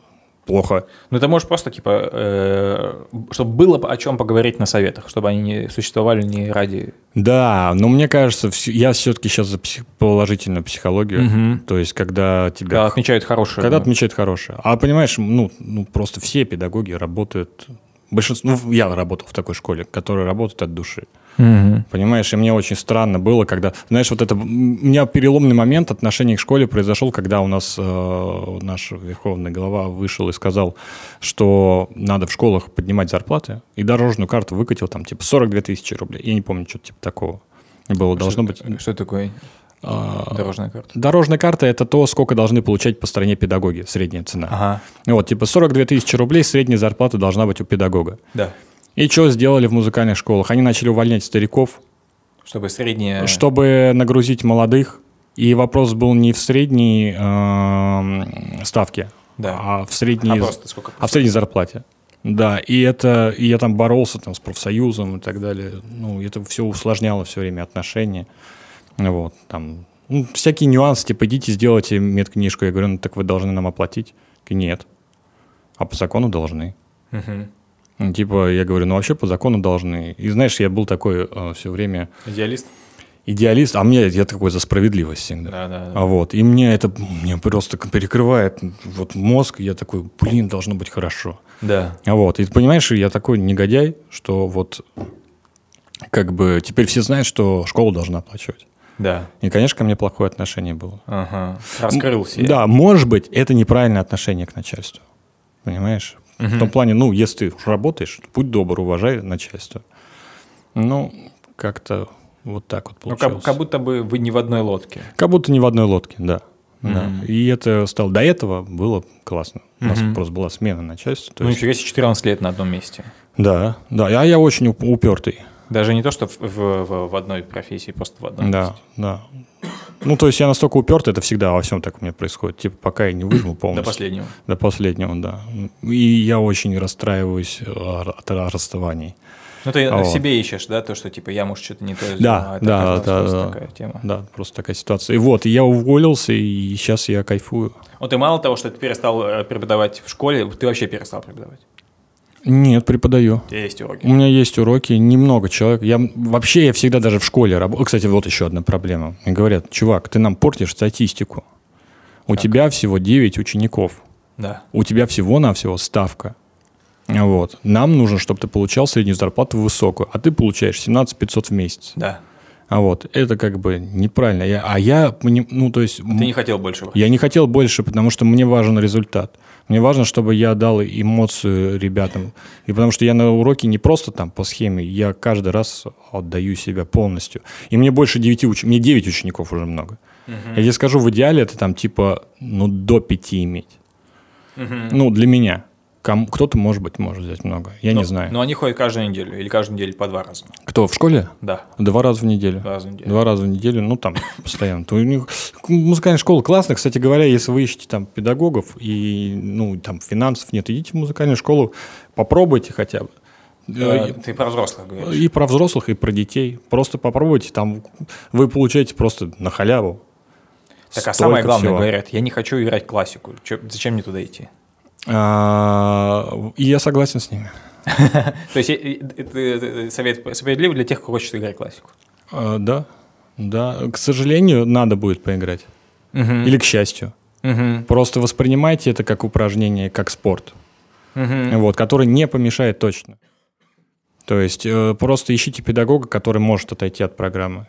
плохо. Ну, это может просто, типа, э, чтобы было о чем поговорить на советах, чтобы они не существовали не ради... Да, но мне кажется, я все-таки сейчас за псих- положительную психологию. Мгм. То есть, когда тебя... Когда отмечают хорошее. Когда отмечают хорошее. А понимаешь, ну, ну просто все педагоги работают... Большинство, ну, я работал в такой школе, которые работают от души. Мгм. Понимаешь, и мне очень странно было, когда, знаешь, вот это, у меня переломный момент отношения к школе произошел, когда у нас э, наш верховный глава вышел и сказал, что надо в школах поднимать зарплаты, и дорожную карту выкатил там типа 42 тысячи рублей. Я не помню, что-то типа такого было. Должно быть... Что, что такое а, дорожная карта? Дорожная карта – это то, сколько должны получать по стране педагоги, средняя цена. Ага, Вот, типа 42 тысячи рублей средняя зарплата должна быть у педагога. да. И что сделали в музыкальных школах? Они начали увольнять стариков, Чтобы средняя... чтобы нагрузить молодых. И вопрос был не в средней эм, ставке, Да. а в средней, А просто сколько? а в средней зарплате. Да, и это, и я там боролся там с профсоюзом и так далее. Ну, это все усложняло все время отношения. Вот, там, ну, всякие нюансы, типа, идите, сделайте медкнижку. Я говорю, ну, так вы должны нам оплатить. Нет. А по закону должны. Мгм. Типа, я говорю, ну, вообще по закону должны. И знаешь, я был такой все время Идеалист? идеалист, а мне, я такой за справедливость всегда. Да, да. А вот, и мне это мне просто перекрывает вот мозг, я такой, блин, должно быть хорошо. Да. А вот, и понимаешь, я такой негодяй, что вот как бы теперь все знают, что школа должна оплачивать. Да. И, конечно, ко мне плохое отношение было. Ага. Раскрылся. Да, может быть, это неправильное отношение к начальству. Понимаешь? В том плане, ну, если ты работаешь, будь добр, уважай начальство. Ну, как-то вот так вот Ну, получилось. как, как будто бы вы не в одной лодке. Как будто не в одной лодке, да. да. Мгм. И это стало... До этого было классно. У нас Мгм. просто была смена начальства. Ну, есть- нифига себе, 14 лет на одном месте. Да, да. А я очень уп- упертый. Даже не то, что в, в- в- одной профессии, просто в одном Да, месте. да. Ну, то есть я настолько упертый, это всегда во всем так у меня происходит. Типа, пока я не выжму До полностью. последнего. До последнего, да. И я очень расстраиваюсь э, от расставаний. Ну, ты Вот. в себе ищешь, да, то, что, типа, я, может, что-то не то сделал, Да, а это да, да, просто да. такая тема. Да, просто такая ситуация. И вот, я уволился, и сейчас я кайфую. Вот и мало того, что ты перестал э, преподавать в школе, ты вообще перестал преподавать. Нет, преподаю. У тебя есть уроки. У меня есть уроки, немного человек. Я вообще я всегда даже в школе работаю. Кстати, вот еще одна проблема. Мне говорят, чувак, ты нам портишь статистику. У Так. тебя всего 9 учеников. Да. У тебя всего-навсего ставка. Вот. Нам нужно, чтобы ты получал среднюю зарплату высокую, а ты получаешь 17 500 в месяц. Да. А вот это как бы неправильно. Я- а я, ну то есть, Ты не хотел больше. я не хотел больше, потому что мне важен результат. Мне важно, чтобы я дал эмоцию ребятам. И потому что я на уроке не просто там по схеме, я каждый раз отдаю себя полностью. И мне больше 9 уч... мне 9 учеников уже много. Я тебе скажу, в идеале это там типа, ну, до 5 иметь. Ну, для меня. Кому... Кто-то, может быть, может взять много. Я не знаю. Но они ходят каждую неделю или каждую неделю по два раза. Кто, в школе? Да, Два раза в неделю. два раза в неделю. Два раза в неделю, ну там постоянно. То у них музыкальная школа классная. Кстати говоря, если вы ищете там педагогов и ну там финансов нет, идите в музыкальную школу, попробуйте хотя бы. Э, Ты про взрослых говоришь. И про взрослых, и про детей. Просто попробуйте, там вы получаете просто на халяву. Так, а самое главное, всего. говорят, я не хочу играть классику. Чё- зачем мне туда идти? А, И я согласен с ними. То есть совет справедлив для тех, кто хочет играть классику. А, Да, да. К сожалению, надо будет поиграть. Или к счастью. Просто воспринимайте это как упражнение, как спорт. Вот, который не помешает точно. То есть э, просто ищите педагога, который может отойти от программы.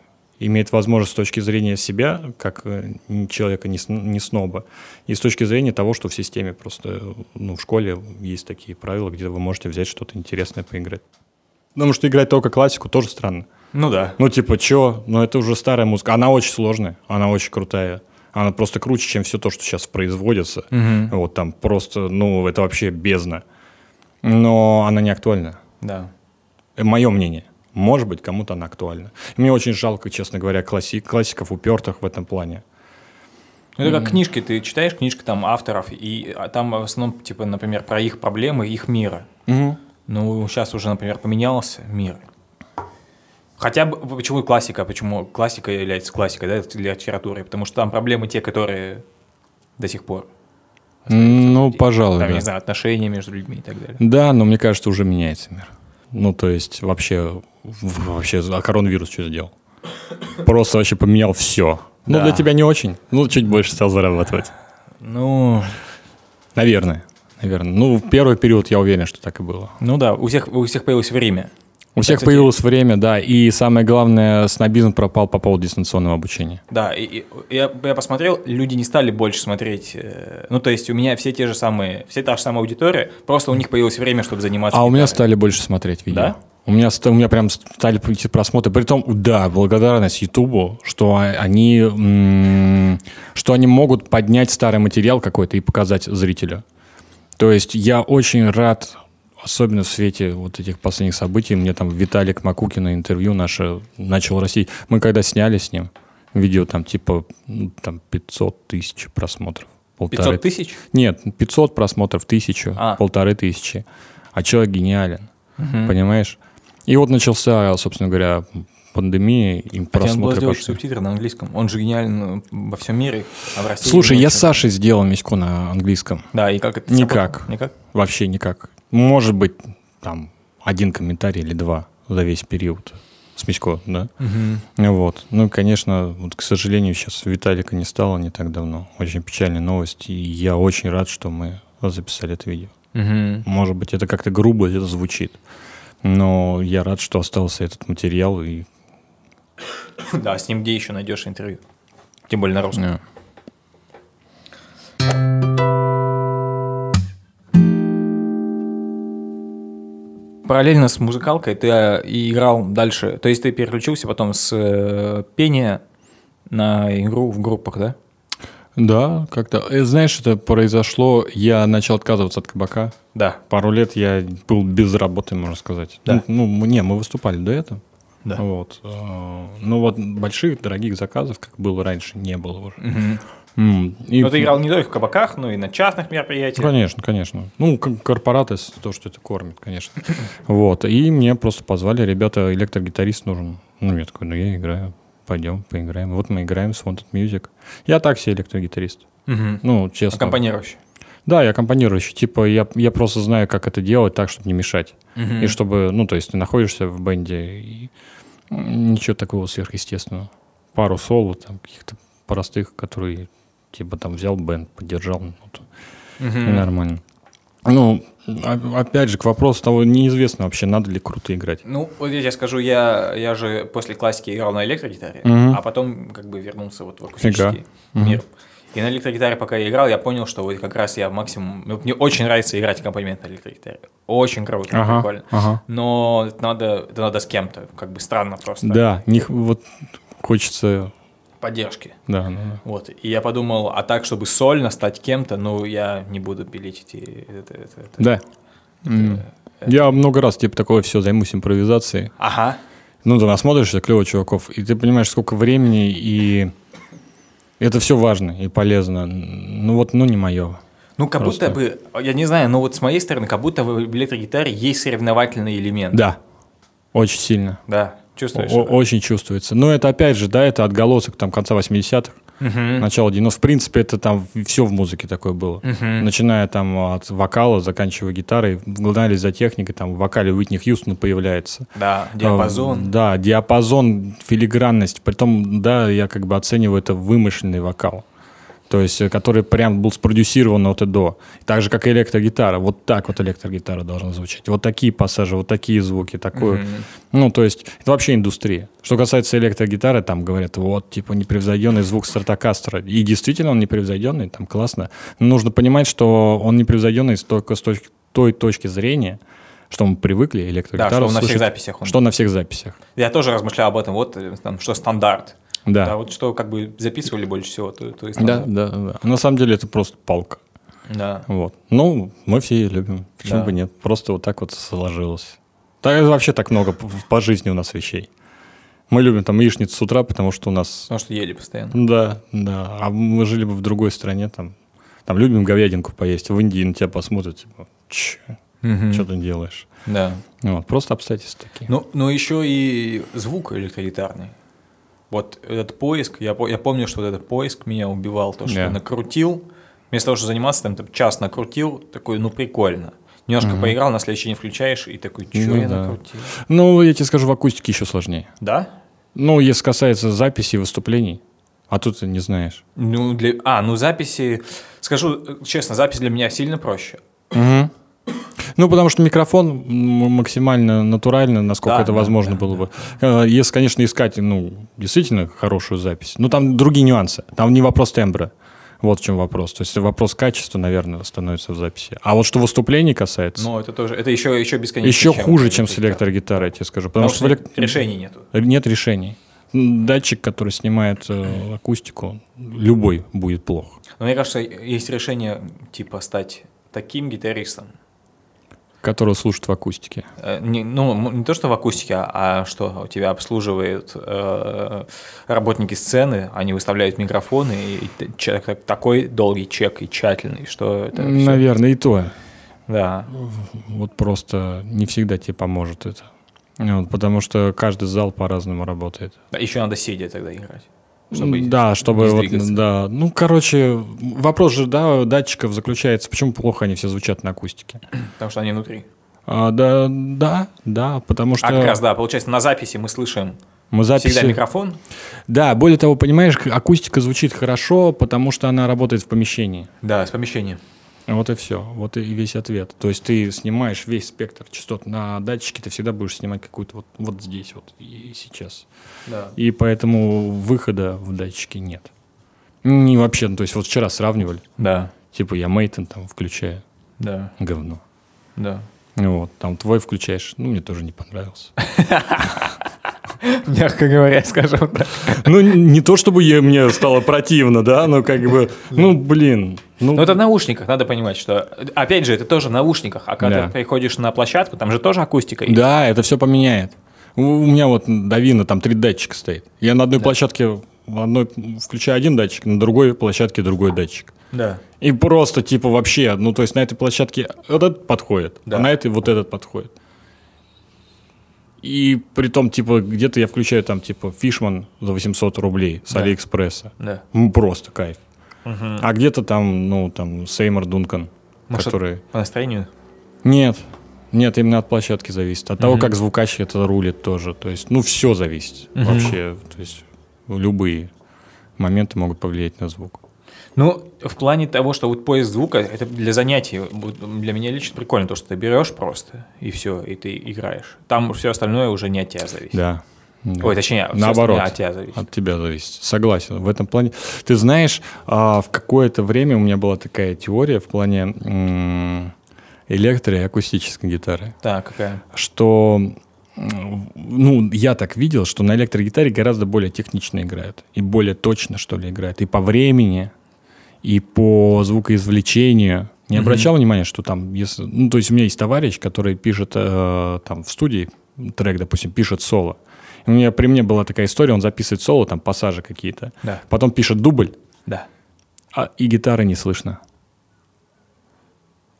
Имеет возможность с точки зрения себя, как э, человека, не, не сноба, и с точки зрения того, что в системе просто, ну, в школе есть такие правила, где вы можете взять что-то интересное поиграть. Потому что играть только классику тоже странно. Ну да. Ну типа, чё? Ну это уже старая музыка. Она очень сложная, она очень крутая. Она просто круче, чем все то, что сейчас производится. Угу. Вот там просто, ну, это вообще бездна. Но она не актуальна. Да. Мое мнение. Может быть, кому-то она актуальна. Мне очень жалко, честно говоря, классик, классиков, упертых в этом плане. Ну, это как книжки, ты читаешь книжки там авторов, и а, там в основном, типа, например, про их проблемы, их мира. Угу. Ну, сейчас уже, например, поменялся мир. Хотя бы, почему классика, почему классика является классикой, да, для литературы, потому что там проблемы те, которые до сих пор. Ну, пожалуй, Там, да. не знаю, отношения между людьми и так далее. Да, но мне кажется, уже меняется мир. Ну, то есть, вообще, вообще, а коронавирус что сделал? Просто вообще поменял все. Ну, Да. для тебя не очень. Ну, чуть больше стал зарабатывать. Ну, Наверное. Наверное. Ну, в первый период я уверен, что так и было. ну да, у всех, у всех появилось время. У всех кстати- появилось время, да, и самое главное, снобизм пропал по поводу дистанционного обучения. Да, и, и я, я посмотрел, люди не стали больше смотреть. э, ну, то есть у меня все те же самые, все та же самая аудитория, просто у них появилось время, чтобы заниматься. А у меня гитарой. стали больше смотреть видео. Да? У меня, у меня прям стали просмотры. Притом, да, благодарность Ютубу, что а- они, что они могут поднять старый материал какой-то и показать зрителю. То есть я очень рад, особенно в свете вот этих последних событий, мне там Виталик Макукина интервью наше начал расти. Мы когда сняли с ним видео, там типа ну, там 500 тысяч просмотров. Полторы 500 тысяч? нет, 500 просмотров, тысячу, А. полторы тысячи. А человек гениален, понимаешь? И вот начался, собственно говоря, пандемия, и Хотя просмотры пошли. субтитры на английском. Он же гениален э, во всем мире, а в России... Слушай, я с Сашей сделал миську на английском. Да, и как это? Никак. Никак? Вообще никак. Может быть, там, один комментарий или два за весь период с Мисько, да? Вот. Ну, конечно, вот, к сожалению, сейчас Виталика не стало не так давно. Очень печальная новость, и я очень рад, что мы записали это видео. Мгм. Может быть, это как-то грубо это звучит. Но я рад, что остался этот материал. И... Да, с ним где еще найдешь интервью? Тем более на русском. э, Параллельно с музыкалкой ты э, и играл дальше. То есть ты переключился потом с э, пения на игру в группах, да? Да, как-то. э, Знаешь, это произошло, я начал отказываться от кабака. Да. Пару лет я был без работы, можно сказать. Да. Ну, ну, не, мы выступали до этого. Да. Вот. э, Ну вот больших, дорогих заказов, как было раньше, не было уже. Мгм. М, и- Но ты играл не только в кабаках, но и на частных мероприятиях. Конечно, конечно. Ну, корпораты, то, что это кормит, конечно. Вот. И мне просто позвали, ребята, электрогитарист нужен. Ну, я такой, ну, я играю, пойдем, поиграем. Вот мы играем с Wanted Music. Я так себе электрогитарист. Мгм. Ну, честно. Аккомпанирующий. Да, я аккомпанирующий. Типа, я, я просто знаю, как это делать так, чтобы не мешать. Мгм. И чтобы, ну, то есть ты находишься в бенде, и ничего такого сверхъестественного. Пару соло, там, каких-то простых, которые, типа, там, взял бенд, поддержал, ну, то- и нормально. Ну, о- опять же, к вопросу того, неизвестно вообще, надо ли круто играть. Ну, вот я тебе скажу, я, я же после классики играл на электрогитаре, Мгм. а потом как бы вернулся вот в акустический Фига. Мир. И на электрогитаре, пока я играл, я понял, что вот как раз я максимум... ну, мне очень нравится играть аккомпанемент на электрогитаре. Очень круто, Ага, прикольно. ага. Но это надо, это надо с кем-то, как бы странно просто. Да, них, вот хочется, Поддержки. да, ну, да. Вот. И я подумал, а так, чтобы сольно стать кем-то, ну, я не буду пилить эти... Это, это, это. Да. М. Я много раз, типа, такое все, займусь импровизацией. Ага. Ну, ты насмотришься, клево чуваков, и ты понимаешь, сколько времени, и это все важно и полезно. Ну, вот, ну, не мое. Ну, как Просто. будто бы, я не знаю, но вот с моей стороны, как будто в электрогитаре есть соревновательный элемент. Да, очень сильно. Да, чувствуешь? О- очень чувствуется. Но это, опять же, да, это отголосок там конца 80-х, Мгм. начало 90-х. В принципе, это там все в музыке такое было. Мгм. Начиная там от вокала, заканчивая гитарой, гнались за техникой, там в вокале Уитни Хьюстона появляется. Да, диапазон. А, Да, диапазон, филигранность. Притом, да, я как бы оцениваю это вымышленный вокал. То есть, э, который прям был спродюсирован от и до. Так же, как и электрогитара. Вот так вот электрогитара должна звучать. Вот такие пассажи, вот такие звуки, такое. Мгм. Ну, то есть, это вообще индустрия. Что касается электрогитары, там говорят, вот, типа, непревзойденный звук стратокастера. И действительно он непревзойденный, там классно. Но нужно понимать, что он непревзойденный только с точки, той точки зрения, что мы привыкли Да, электрогитару что на всех слушать- записях он. Что на всех записях. Я тоже размышлял об этом, вот э, там, что стандарт. Да. Да, вот что как бы записывали больше всего, то, то и Да, стандарт. да, да. На самом деле это просто палка. Да. Вот. Ну, мы все ее любим. Почему Да. бы нет? Просто вот так вот сложилось. Так вообще так много по, по жизни у нас вещей. Мы любим там яичницу с утра, потому что у нас... Потому что ели постоянно. Да, да. А мы жили бы в другой стране, там, там любим говядинку поесть. В Индии на тебя посмотрят, типа, че, что ты делаешь? Да. Вот, просто обстоятельства такие. Ну, но еще и звук электрогитарный. Вот этот поиск, я, я помню, что вот этот поиск меня убивал, то, что Да. я накрутил, вместо того, чтобы заниматься, там, там час накрутил, такой, ну, прикольно. Немножко поиграл, на следующий день включаешь, и такой, что Ну я да. накрутил? Ну, я тебе скажу, в акустике еще сложнее. Да? Ну, если касается записи и выступлений, а тут ты не знаешь. Ну, для... А, ну, записи... Скажу э, честно, запись для меня сильно проще. Мгм. Ну, потому что микрофон максимально натурально, насколько Да, это да, возможно да, было бы. Э, Если, конечно, искать, ну, действительно хорошую запись. Ну, там другие нюансы. Там не вопрос тембра. Вот в чем вопрос. То есть вопрос качества, наверное, становится в записи. А вот что выступлений касается, Но это тоже... Это еще, еще бесконечно. еще хуже, чем с электрогитарой. я тебе скажу. Потому, Потому что, что решений нету. нет решений. Датчик, который снимает э, акустику, любой будет плох. Но мне кажется, есть решение, типа, стать таким гитаристом, Которого слушают в акустике. Э, Не, ну, не то, что в акустике, а а что у тебя обслуживают э, работники сцены, они выставляют микрофоны, и чек- так- такой долгий чек и тщательный, что это Наверное, и то. Да, Вот просто не всегда тебе поможет это. Вот, потому что каждый зал по-разному работает. еще надо сидя тогда играть. Чтобы да, чтобы вот, да. Ну, короче, вопрос же, да, датчиков заключается, почему плохо они все звучат на акустике. Потому что они внутри. А, да, да, да, потому что А как раз, да, получается, на записи мы слышим мы записи... всегда микрофон. Да, более того, понимаешь, акустика звучит хорошо, потому что она работает в помещении. Да, с помещения. Вот и все, вот и весь ответ. То есть ты снимаешь весь спектр частот на датчике, ты всегда будешь снимать какую-то вот, вот здесь вот и сейчас. Да. И поэтому выхода в датчике нет. Не вообще, ну, то есть вот вчера сравнивали. Да, Типа я Мейтон там включаю, да, говно. да. Вот, там твой включаешь, ну, мне тоже не понравился. Мягко говоря, скажем так. Ну, не то чтобы я- мне стало противно, да, но как бы, ну, блин. Ну, Ну, это в наушниках, надо понимать, что... Опять же, это тоже в наушниках, а когда Да. ты приходишь на площадку, там же тоже акустика есть. Да, это все поменяет. У меня вот Давина, там три датчика стоит. Я на одной площадке, в одной включаю один датчик, на другой площадке другой датчик. Да. И просто, типа, вообще, ну, то есть на этой площадке вот этот подходит, Да. а на этой вот этот подходит. И при том, типа, где-то я включаю там, типа, Фишман за 800 рублей с Да. Алиэкспресса. Да. Ну, просто кайф. А где-то там, ну, там, Сеймор Дункан, Может, который... По настроению? Нет, нет, именно от площадки зависит. От того, как звукач это рулит тоже. То есть, ну, все зависит вообще. То есть, любые моменты могут повлиять на звук. Ну, в плане того, что вот поиск звука, это для занятий, для меня лично прикольно, то, что ты берешь просто, и все, и ты играешь. Там все остальное уже не от тебя зависит. Да. Да. Ой, точнее, Наоборот, от тебя зависит. от тебя зависит. Согласен. В этом плане. Ты знаешь, а, в какое-то время у меня была такая теория в плане электро- и акустической гитары, Так, какая? что ну, я так видел, что на электрогитаре гораздо более технично играют. И более точно, что ли, играют. И по времени, и по звукоизвлечению. Не обращал внимания, что там, если... Ну, то есть у меня есть товарищ, который пишет э, там в студии трек, допустим, пишет соло. И у меня при мне была такая история, он записывает соло, там пассажи какие-то. Да. Потом пишет дубль, Да. а и гитары не слышно.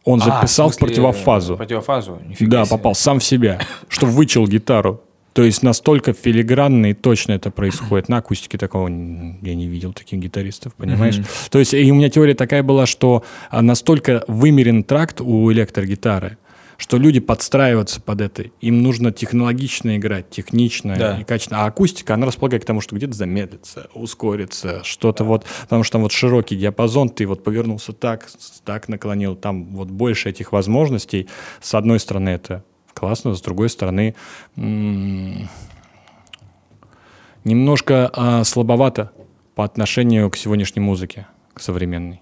Он А, записал в, смысле, противофазу. Противофазу? Нифига Да, себе. попал сам в себя, что вычел гитару. То есть настолько филигранно и точно это происходит. На акустике такого я не видел таких гитаристов, понимаешь? То есть и у меня теория такая была, что а, настолько вымерен тракт у электрогитары, что люди подстраиваются под это. Им нужно технологично играть, технично Да. и качественно. А акустика, она располагает к тому, что где-то замедлится, ускорится, что-то вот, потому что там вот широкий диапазон, ты вот повернулся так, так наклонил, там вот больше этих возможностей. С одной стороны это классно, с другой стороны немножко а, слабовато по отношению к сегодняшней музыке, к современной.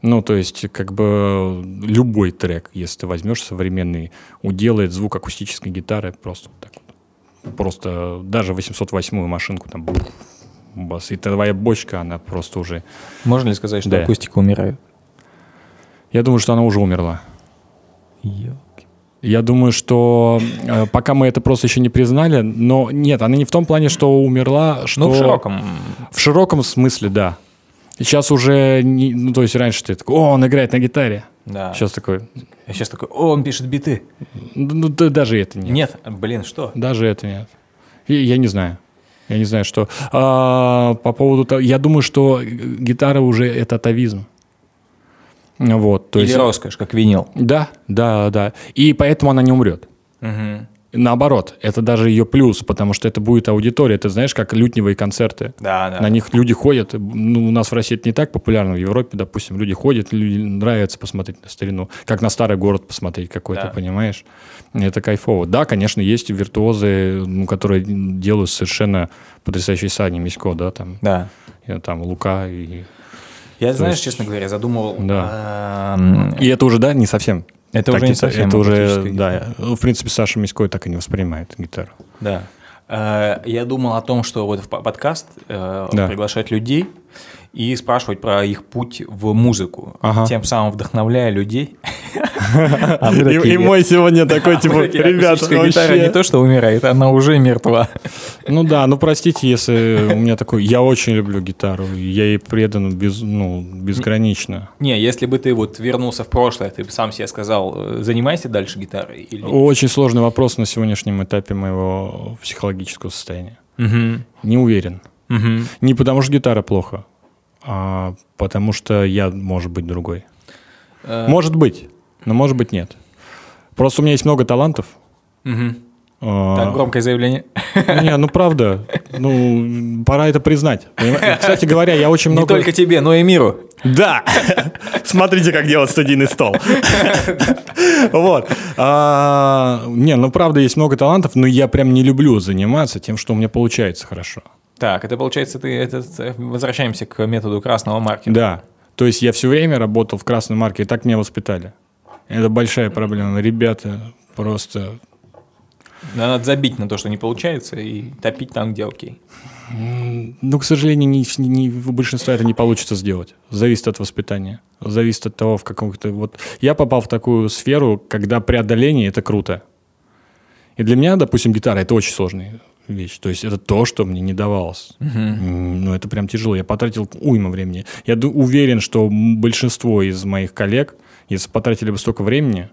Ну, то есть, как бы любой трек, если ты возьмешь современный, уделает звук акустической гитары просто так вот. Просто даже 808-ю машинку там бас. И твоя бочка, она просто уже... Можно ли сказать, что Да. акустика умирает? Я думаю, что она уже умерла. Я думаю, что э, пока мы это просто еще не признали, но нет, она не в том плане, что умерла, что... Ну, в широком. В широком смысле, да. Сейчас уже, не, ну, то есть раньше ты такой, о, он играет на гитаре. Да. Сейчас такой, Я сейчас такой, о, он пишет биты. ну, да- даже это нет. Нет, блин, что? Даже это нет. И я не знаю. Я не знаю, что. А, по поводу того, я думаю, что гитара уже это атовизм. Вот, то Или есть, роскошь, как винил. да, да, да. И поэтому она не умрет. Мгм. Наоборот, это даже ее плюс, потому что это будет аудитория. Ты знаешь, как лютневые концерты. Да, да. На них люди ходят. Ну, у нас в России это не так популярно. В Европе, допустим, люди ходят, людям нравится посмотреть на старину. Как на старый город посмотреть какой-то, Да. понимаешь? Это кайфово. Да, конечно, есть виртуозы, ну, которые делают совершенно потрясающие сани. Мисько, да, там, Да. и, там Лука. И... Я, знаешь, есть- честно говоря, задумывал... Да. эм, и это уже, да, не совсем. Это Так уже не совсем Это уже, да. В принципе, Саша Миськой так и не воспринимает гитару. Да. Э, Я думал о том, что вот в по- подкаст э, Да. приглашать людей и спрашивать про их путь в музыку, Ага. тем самым вдохновляя людей. И, мой сегодня такой, типа, ребята, гитара не то, что умирает, она уже мертва. Ну да, ну простите, если у меня такой... Я очень люблю гитару, я ей предан без, ну, безгранично. Не, если бы ты вот вернулся в прошлое, ты бы сам себе сказал, э, занимайся дальше гитарой. Очень сложный вопрос на сегодняшнем этапе моего психологического состояния. Не уверен. Не потому что гитара плохо, а потому что я, может быть, другой. Э, Может быть, но может быть нет. Просто у меня есть много талантов. А, Так, громкое заявление. Не, ну правда, ну пора это признать. Кстати говоря, я очень Не много... только тебе, но и миру. Да! Смотрите, как делать студийный стол. Вот. А, Не, ну правда, есть много талантов, но я прям не люблю заниматься тем, что у меня получается хорошо. Так, это получается, ты это, э, возвращаемся к методу красного маркера. Да. То есть я все время работал в красной марке, и так меня воспитали. Это большая проблема. Ребята просто... Надо забить на то, что не получается, и топить там, где окей. Ну, к сожалению, не, не- у большинства это не получится сделать. Зависит от воспитания. Зависит от того, в каком-то... Вот я попал в такую сферу, когда преодоление — это круто. И для меня, допустим, гитара — это очень сложная вещь. То есть это то, что мне не давалось. М, Ну, это прям тяжело. Я потратил уйма времени. Я уверен, что большинство из моих коллег, если потратили бы столько времени,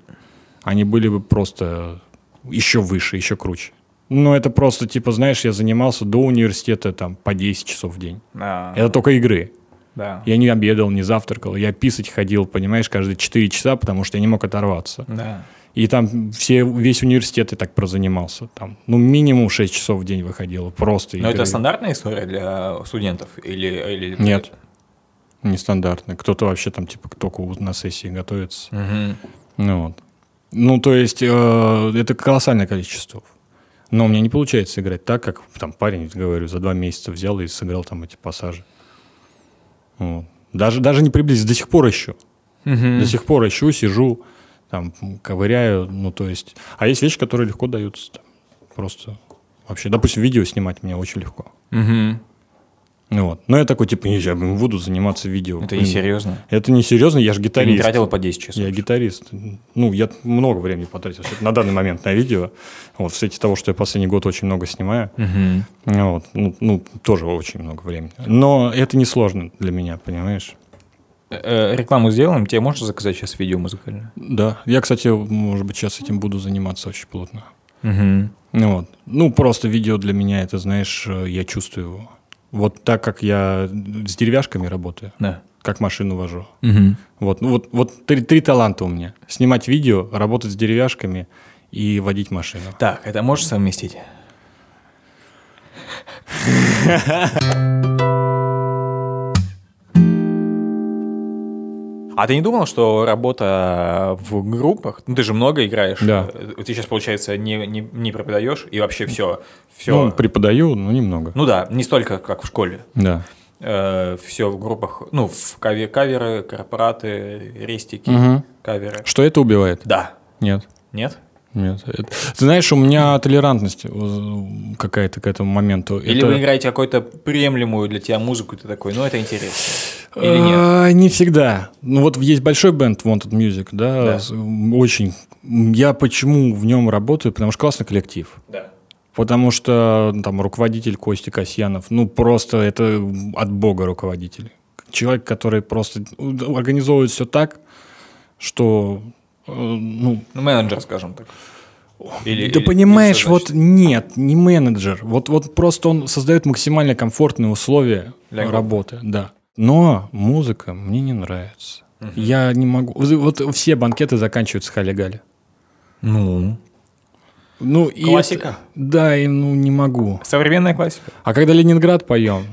они были бы просто еще выше, еще круче. Ну, это просто, типа, знаешь, я занимался до университета там по 10 часов в день. Да. Это только игры. Да. Я не обедал, не завтракал. Я писать ходил, понимаешь, каждые 4 часа, потому что я не мог оторваться. Да. И там все, весь университет и так прозанимался. Там, ну, минимум 6 часов в день выходило. Просто Но игры. это стандартная история для студентов? Или, или... Нет. Нестандартно. Кто-то вообще там, типа, только на сессии готовится. Мгм. Ну, вот. Ну, то есть, э, это колоссальное количество часов. Но у меня не получается играть так, как там парень, говорю, за два месяца взял и сыграл там эти пассажи. Вот. Даже, даже не приблизиться, до сих пор ищу. Мгм. До сих пор ищу, сижу, там, ковыряю, ну, то есть... А есть вещи, которые легко даются. там, просто вообще, допустим, видео снимать мне очень легко. Ну, вот. Но я такой, типа, не, я блин, буду заниматься видео. Это не серьезно. Это не серьезно, я же Ты не гитарист. тратила по 10 часов. Я гитарист. Ну, я много времени потратил на данный момент на видео. Вот, в свете того, что я последний год очень много снимаю. Ну, Вот, ну, ну, тоже очень много времени. Но это не сложно для меня, понимаешь? Э, э, Рекламу сделаем, тебе можно заказать сейчас видео музыкальное? Да. Я, кстати, может быть, сейчас этим буду заниматься очень плотно. Мгм. Ну, вот. ну просто видео для меня, это, знаешь, э, я чувствую его. Вот так как я с деревяшками работаю, Да. как машину вожу. Мгм. Вот, ну вот, вот три, три таланта у меня. Снимать видео, работать с деревяшками и водить машину. Так, это можешь совместить? А ты не думал, что работа в группах, ну ты же много играешь, Да. э, ты сейчас, получается, не, не, не преподаешь и вообще все, все, Ну, ну, преподаю, но немного. да, не столько, как в школе, Да. все в группах, ну, в каве- каверы, корпораты, рестики, Мгм. каверы. Что это убивает? Да. Нет. Нет? Нет. Это- Ты знаешь, у меня толерантность какая-то к этому моменту. Или Это- вы играете какую-то приемлемую для тебя музыку, и ты такой, ну это интересно. Или нет? А, Не всегда. Ну вот есть большой бенд Wanted Music, да, Да. очень. Я почему в нем работаю? Потому что классный коллектив. Да. Потому что ну, там руководитель Костя Касьянов, ну просто это от бога руководитель. Человек, который просто организовывает все так, что ну Ну, менеджер, скажем так. Или, да или- понимаешь, или вот нет, не менеджер. Вот, вот просто он создает максимально комфортные условия Для работы, да. Но музыка мне не нравится. Я не могу. Вот все банкеты заканчиваются хали-гали. Ну, Ну, и Классика. это- да, и ну не могу. современная классика. А когда Ленинград поем,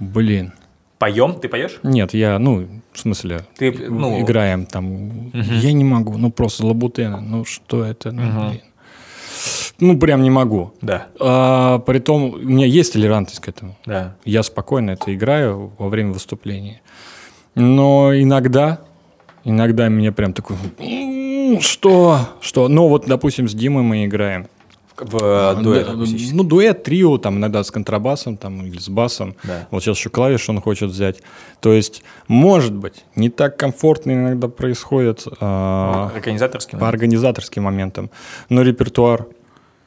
блин. Поем? Ты поешь? Нет, я, ну, в смысле, Ты, ну, играем там. Я не могу, ну просто лабутена. Ну что это, ну, блин. Ну, прям не могу. Да, А, притом, у меня есть толерантность к этому. да. Я спокойно это играю во время выступления. Но иногда, иногда меня прям такой, «М, что, что? Ну вот, допустим, с Димой мы играем. В э, дуэт Да, акустический. Ну, дуэт, трио, там иногда с контрабасом там, или с басом. Да. Вот сейчас еще клавиш он хочет взять. То есть, может быть, не так комфортно иногда происходит а, Организаторский по момент. организаторским моментам, но репертуар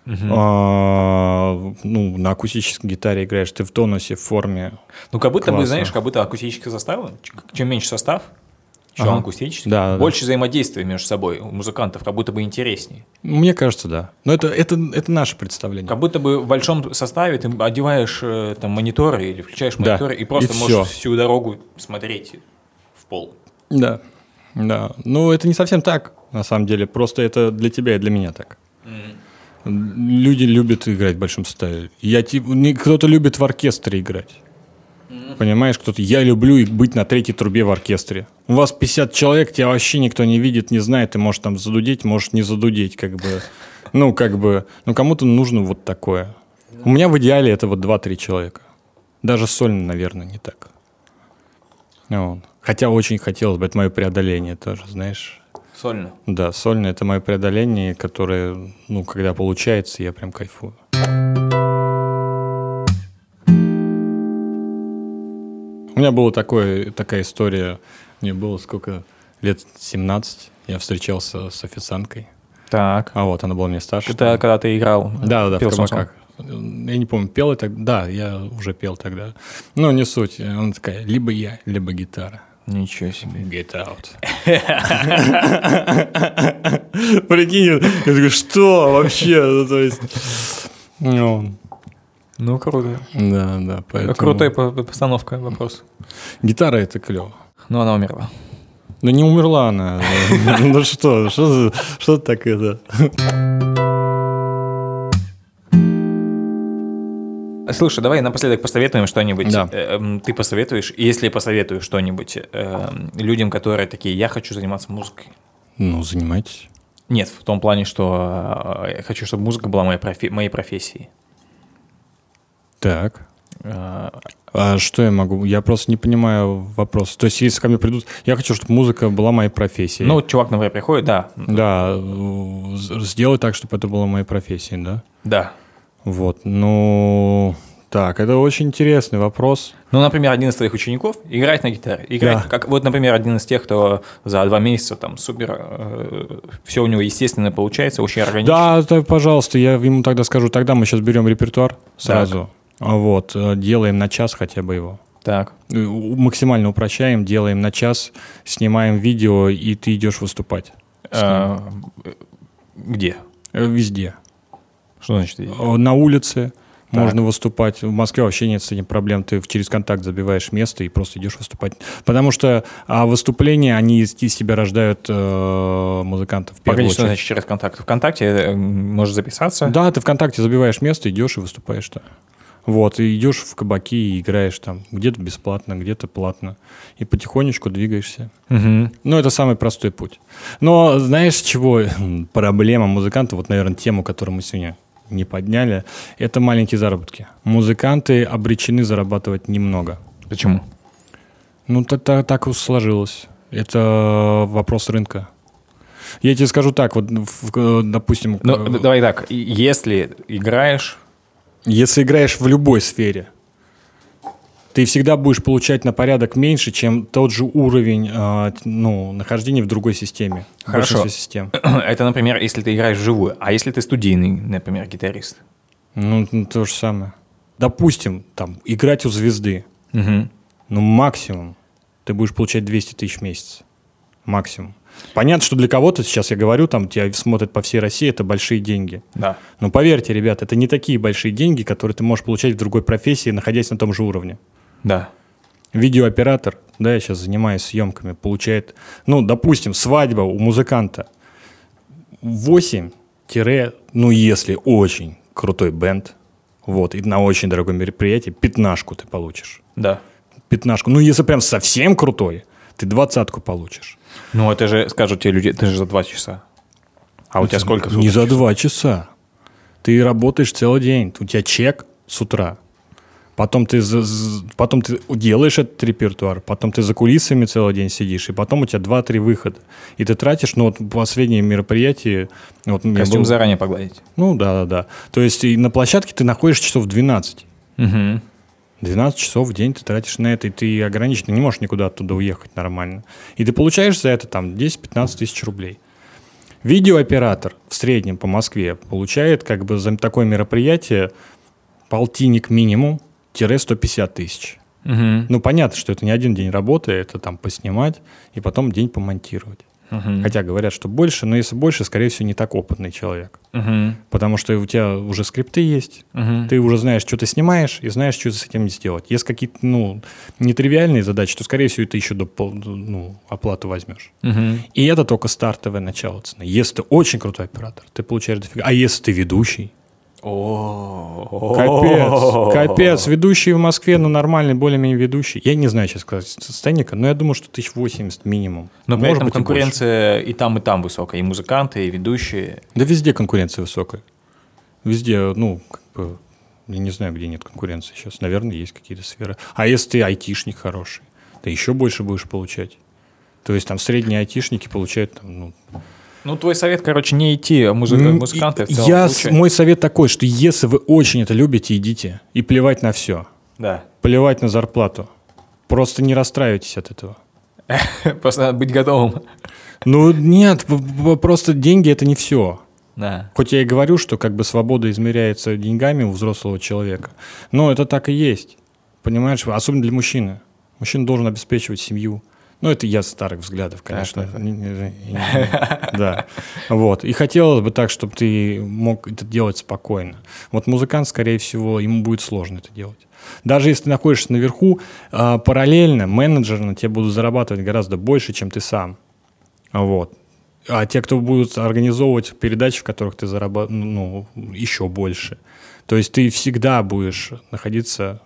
а, ну, на акустической гитаре играешь, ты в тонусе, в форме. Ну, как будто бы, Классно. знаешь, как будто акустический состав, ч- чем меньше состав, чем Ага. акустический, Да, да, да. больше взаимодействия между собой у музыкантов, как будто бы интереснее. Мне кажется, да. Но это, это, это наше представление. Как будто бы в большом составе ты одеваешь э, там мониторы или включаешь Да, мониторы и просто и можешь всё. всю дорогу смотреть в пол. Да. Да. Ну, это не совсем так, на самом деле. Просто это для тебя и для меня так. Люди любят играть в большом составе. Я, тип- не- кто-то любит в оркестре играть. Понимаешь, кто-то... Я люблю быть на третьей трубе в оркестре. У вас 50 человек, тебя вообще никто не видит, не знает. Ты можешь там задудеть, можешь не задудеть, как бы. Ну, как бы... Ну, кому-то нужно вот такое. У меня в идеале это вот 2-3 человека. Даже сольно, наверное, не так. Вот. Хотя очень хотелось бы, это мое преодоление тоже, знаешь. Сольно. Да, сольно это мое преодоление, которое, ну, когда получается, я прям кайфую. Меня была такое, такая история, мне было сколько, лет 17, я встречался с официанткой, Так. а вот, она была мне старше. Это когда ты играл? Да, да, пел в кабаках. Я не помню, пел я тогда? Да, я уже пел тогда. Но не суть. Она такая, либо я, либо гитара. Ничего себе. Get out. Прикинь, я такой, что вообще? Ну, то есть, ну, Ну, круто. да, да, поэтому... Крутая по- постановка вопроса. Гитара это клево. Но она умерла. Да не умерла она. Ну что, что так это? Слушай, давай напоследок посоветуем что-нибудь. Да. Э, м, Ты посоветуешь, если посоветуешь что-нибудь э, людям, которые такие, я хочу заниматься музыкой. Ну, занимайтесь. Нет, в том плане, что э, я хочу, чтобы музыка была моей, профи- моей профессией. Так. Э, А что я могу? Я просто не понимаю вопрос. То есть, если ко мне придут... Я хочу, чтобы музыка была моей профессией. Ну, вот чувак, например, приходит, да, Да, э, сделай так, чтобы это было моей профессией, да? да. Вот, ну... Так, это очень интересный вопрос. Ну, например, один из твоих учеников играет на гитаре. Играет, Да. как, вот, например, один из тех, кто за два месяца там супер, все у него естественно получается, очень органично. Да, да, пожалуйста, я ему тогда скажу, тогда мы сейчас берем репертуар сразу. А Вот, э, делаем на час хотя бы его. Так. Э, Максимально упрощаем, делаем на час, снимаем видео, и ты идешь выступать. Э, Где? Везде. Что значит? На улице, Можно выступать. В Москве вообще нет с этим проблем. Ты через контакт забиваешь место и просто идешь выступать. Потому что а выступления, они из, из тебя рождают э, музыкантов. Погоди, что значит через контакт? ВКонтакте можешь записаться? Да, ты ВКонтакте забиваешь место, идешь и выступаешь там. Вот, и идешь в кабаки и играешь там. Где-то бесплатно, где-то платно. И потихонечку двигаешься. Мгм. Ну, это самый простой путь. Но знаешь, чего проблема музыканта, вот, наверное, тему, которую мы сегодня не подняли, это маленькие заработки. Музыканты обречены зарабатывать немного. Почему? Ну, так, так, так уж сложилось. Это вопрос рынка. Я тебе скажу так, вот, в- допустим, Ну, д- давай так, если играешь, если играешь в любой сфере, ты всегда будешь получать на порядок меньше, чем тот же уровень э, ну, нахождения в другой системе. Хорошо. систем. это, например, если ты играешь вживую, а если ты студийный, например, гитарист? Ну, то же самое. Допустим, там, играть у звезды. Мгм. Ну, максимум ты будешь получать 200 тысяч в месяц. Максимум. Понятно, что для кого-то, сейчас я говорю, там тебя смотрят по всей России, это большие деньги. Да. Но поверьте, ребят, это не такие большие деньги, которые ты можешь получать в другой профессии, находясь на том же уровне. Да. Видеооператор, да, я сейчас занимаюсь съемками, получает, ну, допустим, свадьба у музыканта 8 ну, если очень крутой бенд, вот, и на очень дорогом мероприятии, пятнашку ты получишь. Да. Пятнашку. Ну, если прям совсем крутой, ты двадцатку получишь. Ну, это же, скажут тебе люди, это же за два часа. А у тебя сколько? Не за два часа. Ты работаешь целый день. У тебя чек с утра. Потом ты, потом ты делаешь этот репертуар, потом ты за кулисами целый день сидишь, и потом у тебя 2-3 выхода. И ты тратишь, ну вот последнее мероприятие... Вот Костюм был- заранее погладить. Ну да, да, да. То есть и на площадке ты находишься часов 12. Угу. 12 часов в день ты тратишь на это, и ты ограниченно не можешь никуда оттуда уехать нормально. И ты получаешь за это там 10-15 тысяч рублей. Видеооператор в среднем по Москве получает как бы за такое мероприятие полтинник минимум, тире 150 тысяч. Угу. Ну, понятно, что это не один день работы, это там поснимать и потом день помонтировать. Хотя говорят, что больше, но если больше, скорее всего, не так опытный человек. Угу. Потому что у тебя уже скрипты есть, Угу. ты уже знаешь, что ты снимаешь, и знаешь, что с этим сделать. Если какие-то, ну, нетривиальные задачи, то, скорее всего, ты еще до, ну, оплату возьмешь. Угу. И это только стартовое начало цены. Если ты очень крутой оператор, ты получаешь дофига. А если ты ведущий? Капец, капец. Ведущий в Москве, ну, нормальный, более-менее ведущий. Я не знаю сейчас сказать состояние, но я думаю, что 1080 минимум. Но при этом конкуренция и там, и там высокая. И музыканты, и ведущие. Да везде конкуренция высокая. Везде, ну, как бы, я не знаю, где нет конкуренции сейчас. Наверное, есть какие-то сферы. А если ты айтишник хороший, ты еще больше будешь получать. То есть там средние айтишники получают там, ну, Ну, твой совет, короче, не идти в музы- музыканты в целом я, случае. мой совет такой, что если вы очень это любите, идите. И плевать на все. Да. Плевать на зарплату. Просто не расстраивайтесь от этого. Просто надо быть готовым. Ну, нет, просто деньги это не все. Да. Хоть я и говорю, что как бы свобода измеряется деньгами у взрослого человека, но это так и есть. Понимаешь, особенно для мужчины. Мужчина должен обеспечивать семью. Ну, это я старых взглядов, конечно. Да. Вот. И хотелось бы так, чтобы ты мог это делать спокойно. Вот музыкант, скорее всего, ему будет сложно это делать. Даже если ты находишься наверху, а, параллельно менеджеры тебе будут зарабатывать гораздо больше, чем ты сам. Вот. А те, кто будут организовывать передачи, в которых ты зарабатываешь, ну, еще больше. То есть ты всегда будешь находиться...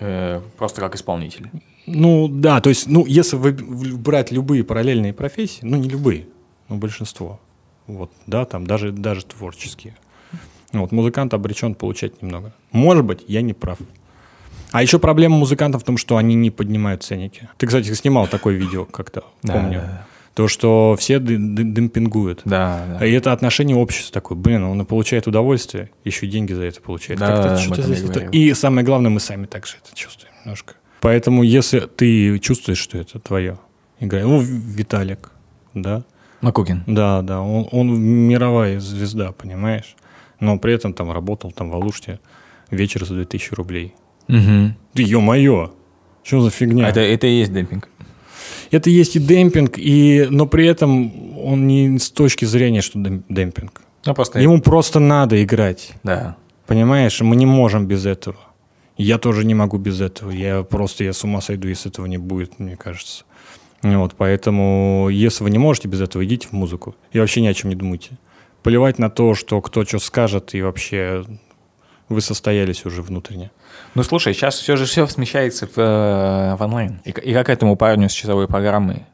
Э, Просто как исполнитель. Ну, да, то есть, ну, если вы, брать любые параллельные профессии, ну, не любые, но большинство, вот, да, там даже, даже творческие. Вот, музыкант обречен получать немного. Может быть, я не прав. А еще проблема музыкантов в том, что они не поднимают ценники. Ты, кстати, снимал такое видео как-то, Да, помню. да, да. То, что все демпингуют. Да, да. И это отношение общества такое, блин, он получает удовольствие, еще деньги за это получает. Да, да, что-то здесь это-. И самое главное, мы сами также это чувствуем немножко. Поэтому, если ты чувствуешь, что это твое, игра, ну, Виталик, да, Макукин. да, да, он, он мировая звезда, понимаешь, но при этом там работал там в Алуште вечер за 2000 рублей. Угу. Да ё-моё, что за фигня? Это, это и есть демпинг. Это есть и демпинг, и, но при этом он не с точки зрения, что дем- демпинг. Ну, просто... Ему просто надо играть. Да. Понимаешь, мы не можем без этого. Я тоже не могу без этого. Я просто, я с ума сойду, если этого не будет, мне кажется. Вот, поэтому, если вы не можете без этого, идите в музыку. И вообще ни о чем не думайте. Плевать на то, что кто что скажет, и вообще вы состоялись уже внутренне. Ну, слушай, сейчас все же все смещается в, э, в онлайн. И, и как этому парню с часовой программой?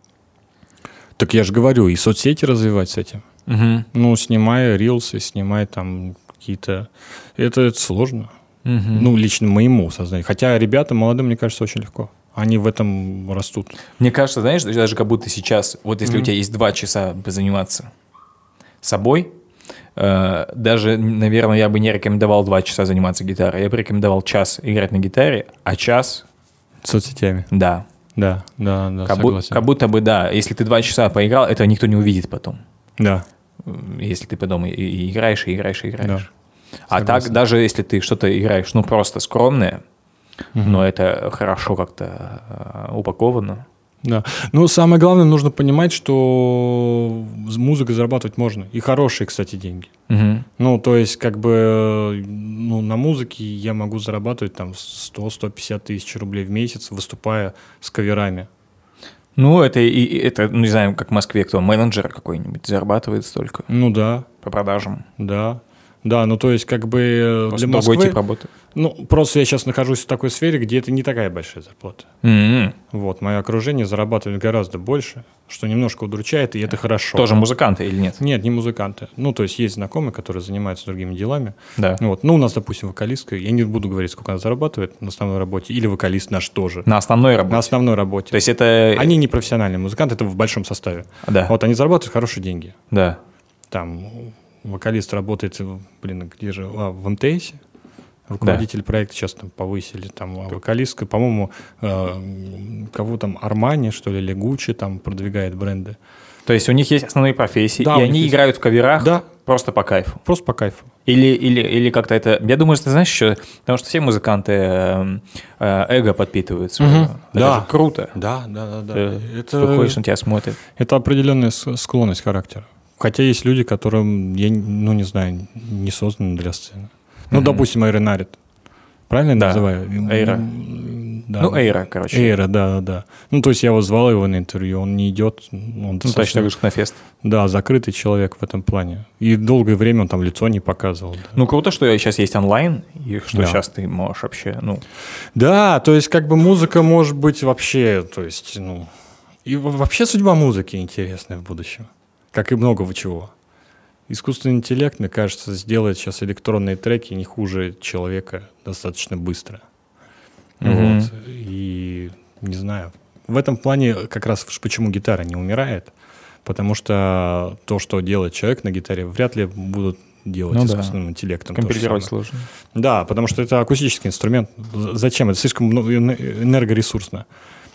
Так я же говорю, и соцсети развивать с этим. Угу. Ну, снимая рилсы, снимая там какие-то... Это, это сложно. Угу. Ну, лично моему сознанию. Хотя ребята молодым, мне кажется, очень легко. Они в этом растут. Мне кажется, знаешь, даже как будто сейчас, вот если Мгм. у тебя есть два часа позаниматься собой, э, даже, наверное, я бы не рекомендовал два часа заниматься гитарой. Я бы рекомендовал час играть на гитаре, а час, Соцсетями. да. Да, да, да, как, бу- согласен. как будто бы, да, если ты два часа поиграл, это никто не увидит потом. Да. Если ты потом и, и играешь, и играешь, и играешь. Да. А так, даже если ты что-то играешь, ну, просто скромное, но это хорошо как-то э, упаковано. Да. Ну, самое главное, нужно понимать, что с музыкой зарабатывать можно. И хорошие, кстати, деньги. Мгм. Ну, то есть, как бы, ну, на музыке я могу зарабатывать там 100-150 тысяч рублей в месяц, выступая с каверами. Ну, это, и это, ну, не знаю, как в Москве, кто менеджер какой-нибудь зарабатывает столько Ну, да, по продажам. да. Да, ну, то есть, как бы, э, Просто для другой Москвы... тип работы. Ну, просто я сейчас нахожусь в такой сфере, где это не такая большая зарплата. М-м. Вот, мое окружение зарабатывает гораздо больше, что немножко удручает, и это хорошо. Тоже музыканты или нет? Нет, не музыканты. Ну, то есть есть знакомые, которые занимаются другими делами. Да. Вот. Ну, у нас, допустим, вокалистка, я не буду говорить, сколько она зарабатывает на основной работе, или вокалист наш тоже. На основной работе. На основной работе. То есть это... Они не профессиональные музыканты, это в большом составе. Да, Вот они зарабатывают хорошие деньги. да. Там вокалист работает, блин, где же, а, в МТС. Руководитель проекта сейчас там повысили, там а вокалистка, по-моему, э, кого там, Армани, что ли, или Гуччи там продвигает бренды. То есть у них есть основные профессии, Да, и они есть. играют в каверах Да. просто по кайфу. Просто по кайфу. Или, или, или как-то это... Я думаю, что ты знаешь еще, потому что все музыканты э, эго подпитывают. своё. Мгм. Это Да. же круто. Да, да, да, да. Ты Это, выходишь, на тебя смотрят. это определенная склонность характера. Хотя есть люди, которым, я, ну, не знаю, не созданы для сцены. Ну, Мгм. допустим, Эйра Нарит. Правильно я Да, называю? Эйра. Да. Ну, Эйра, короче. Эйра, да, да, да. Ну, то есть я его звал его на интервью, он не идет. Он Ну, достаточно, точно, вышел на фест. да, закрытый человек в этом плане. И долгое время он там лицо не показывал. Да, Ну, круто, что сейчас есть онлайн, и что Да. сейчас ты можешь вообще, ну... Да, то есть как бы музыка может быть вообще, то есть, ну... И во- вообще судьба музыки интересная в будущем. Как и многого чего. Искусственный интеллект, мне кажется, сделает сейчас электронные треки не хуже человека достаточно быстро. Мгм. Вот. И не знаю. В этом плане как раз почему гитара не умирает. Потому что то, что делает человек на гитаре, вряд ли будут делать Ну да. искусственным интеллектом. то же Компилировать сложно. Да, потому что это акустический инструмент. Зачем? Это слишком эне- энергоресурсно.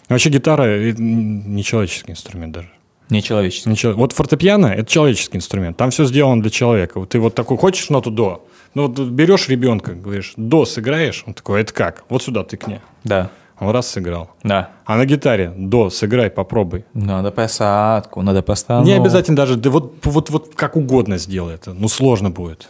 Вообще гитара — не человеческий инструмент даже. Нечеловеческий. Не чело- Вот фортепиано — это человеческий инструмент. Там все сделано для человека. Вот ты вот такой, хочешь ноту до? Ну вот берешь ребенка, говоришь, до сыграешь? Он такой, это как? Вот сюда тыкни. Да, Он раз сыграл. да. А на гитаре до сыграй, попробуй. Надо посадку, надо постановку. Не обязательно даже, да вот, вот, вот как угодно сделай это. Ну, сложно будет.